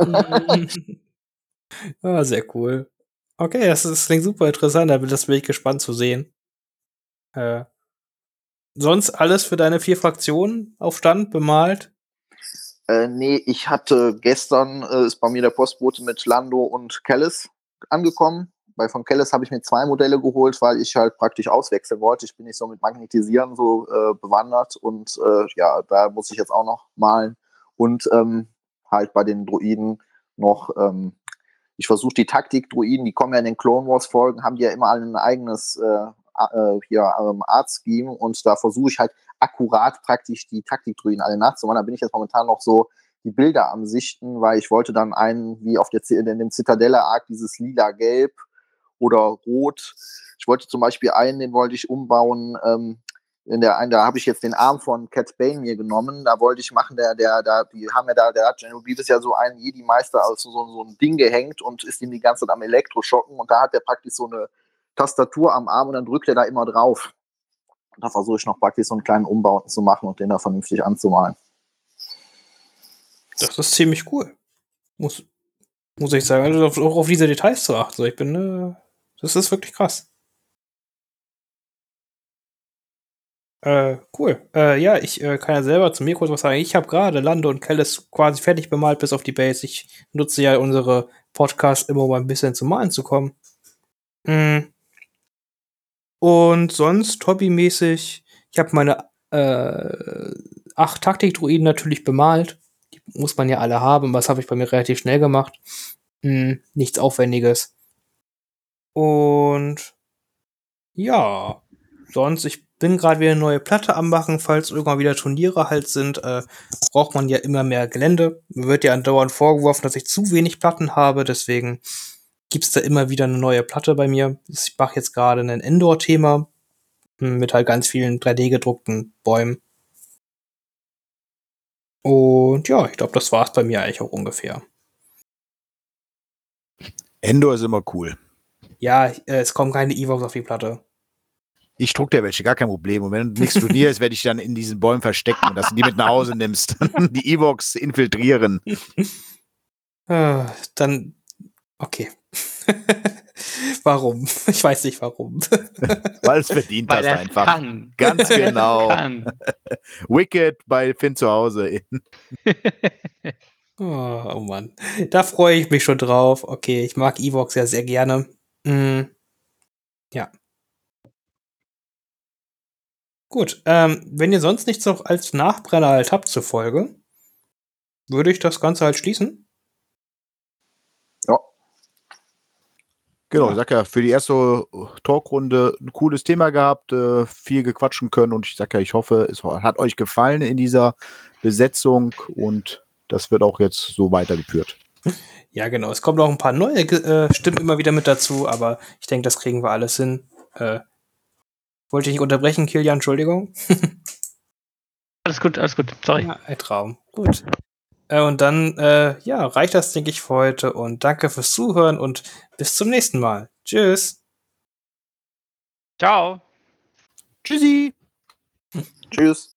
ah, sehr cool. Okay, das, das klingt super interessant, das bin ich gespannt zu sehen. Äh, sonst alles für deine vier Fraktionen auf Stand bemalt?
Äh, nee, ich hatte gestern, äh, ist bei mir der Postbote mit Lando und Kellis angekommen. Bei von Kellis habe ich mir zwei Modelle geholt, weil ich halt praktisch auswechseln wollte. Ich bin nicht so mit Magnetisieren so äh, bewandert und äh, ja, da muss ich jetzt auch noch malen. Und ähm, halt bei den Druiden noch, ähm, ich versuche die Taktik-Druiden, die kommen ja in den Clone Wars-Folgen, haben die ja immer ein eigenes äh, hier ähm, Art-Scheme und da versuche ich halt akkurat praktisch die Taktik-Druiden alle nachzumachen. Da bin ich jetzt momentan noch so die Bilder am Sichten, weil ich wollte dann einen, wie auf der in dem Zitadelle-Arc, dieses lila-gelb oder rot. Ich wollte zum Beispiel einen, den wollte ich umbauen, ähm, in der einen, da habe ich jetzt den Arm von Cat Bane mir genommen. Da wollte ich machen, der, der, da, die haben ja da, der hat Beavis ja so einen Jedi-Meister also so, so ein Ding gehängt und ist ihm die ganze Zeit am Elektroschocken und da hat er praktisch so eine Tastatur am Arm und dann drückt er da immer drauf. Und da versuche ich noch praktisch so einen kleinen Umbau zu machen und den da vernünftig anzumalen.
Das ist ziemlich cool. Muss, muss ich sagen, also auch auf diese Details zu achten. Ich bin, äh, das ist wirklich krass. Äh, cool. Äh, ja, ich äh, kann ja selber zu mir kurz was sagen. Ich habe gerade Lando und Kellis quasi fertig bemalt bis auf die Base. Ich nutze ja unsere Podcasts immer, um ein bisschen zum Malen zu kommen. Mhm. Und sonst hobbymäßig, ich habe meine äh, acht Taktikdruiden natürlich bemalt. Die muss man ja alle haben. Was habe ich bei mir relativ schnell gemacht. Mhm, nichts Aufwendiges. Und ja, sonst, ich bin gerade wieder eine neue Platte am machen, falls irgendwann wieder Turniere halt sind, äh, braucht man ja immer mehr Gelände. Mir wird ja andauernd vorgeworfen, dass ich zu wenig Platten habe, deswegen gibt's da immer wieder eine neue Platte bei mir. Ich mache jetzt gerade ein Indoor-Thema mit halt ganz vielen 3D-gedruckten Bäumen. Und ja, ich glaube, das war's bei mir eigentlich auch ungefähr.
Endor ist immer cool.
Ja, äh, es kommen keine Evox auf die Platte.
Ich druck dir welche, gar kein Problem. Und wenn nichts studierst, werde ich dann in diesen Bäumen verstecken, dass du die mit nach Hause nimmst. [laughs] die Evox infiltrieren.
Ah, dann, okay. [laughs] warum? Ich weiß nicht warum. [laughs]
Weil es verdient
Weil er
einfach.
kann.
Ganz [laughs] genau.
Kann.
Wicked bei Finn zu Hause.
Oh, oh Mann. Da freue ich mich schon drauf. Okay, ich mag Evox ja sehr gerne. Mm, ja. Gut, ähm, wenn ihr sonst nichts noch als Nachbrenner halt habt zur Folge, würde ich das Ganze halt schließen.
Genau,
Ja.
ich sag ja, für die erste Talkrunde ein cooles Thema gehabt, äh, viel gequatschen können und ich sag ja, ich hoffe, es hat euch gefallen in dieser Besetzung und das wird auch jetzt so weitergeführt.
Ja, genau. Es kommen noch ein paar neue äh, Stimmen immer wieder mit dazu, aber ich denke, das kriegen wir alles hin. Äh, wollte ich nicht unterbrechen, Kilian, Entschuldigung. [laughs]
Alles gut, alles gut. Sorry.
Ja, ein Traum. Gut. Äh, und dann, äh, ja, reicht das, denke ich, für heute. Und danke fürs Zuhören und bis zum nächsten Mal. Tschüss.
Ciao.
Tschüssi!
tschüss.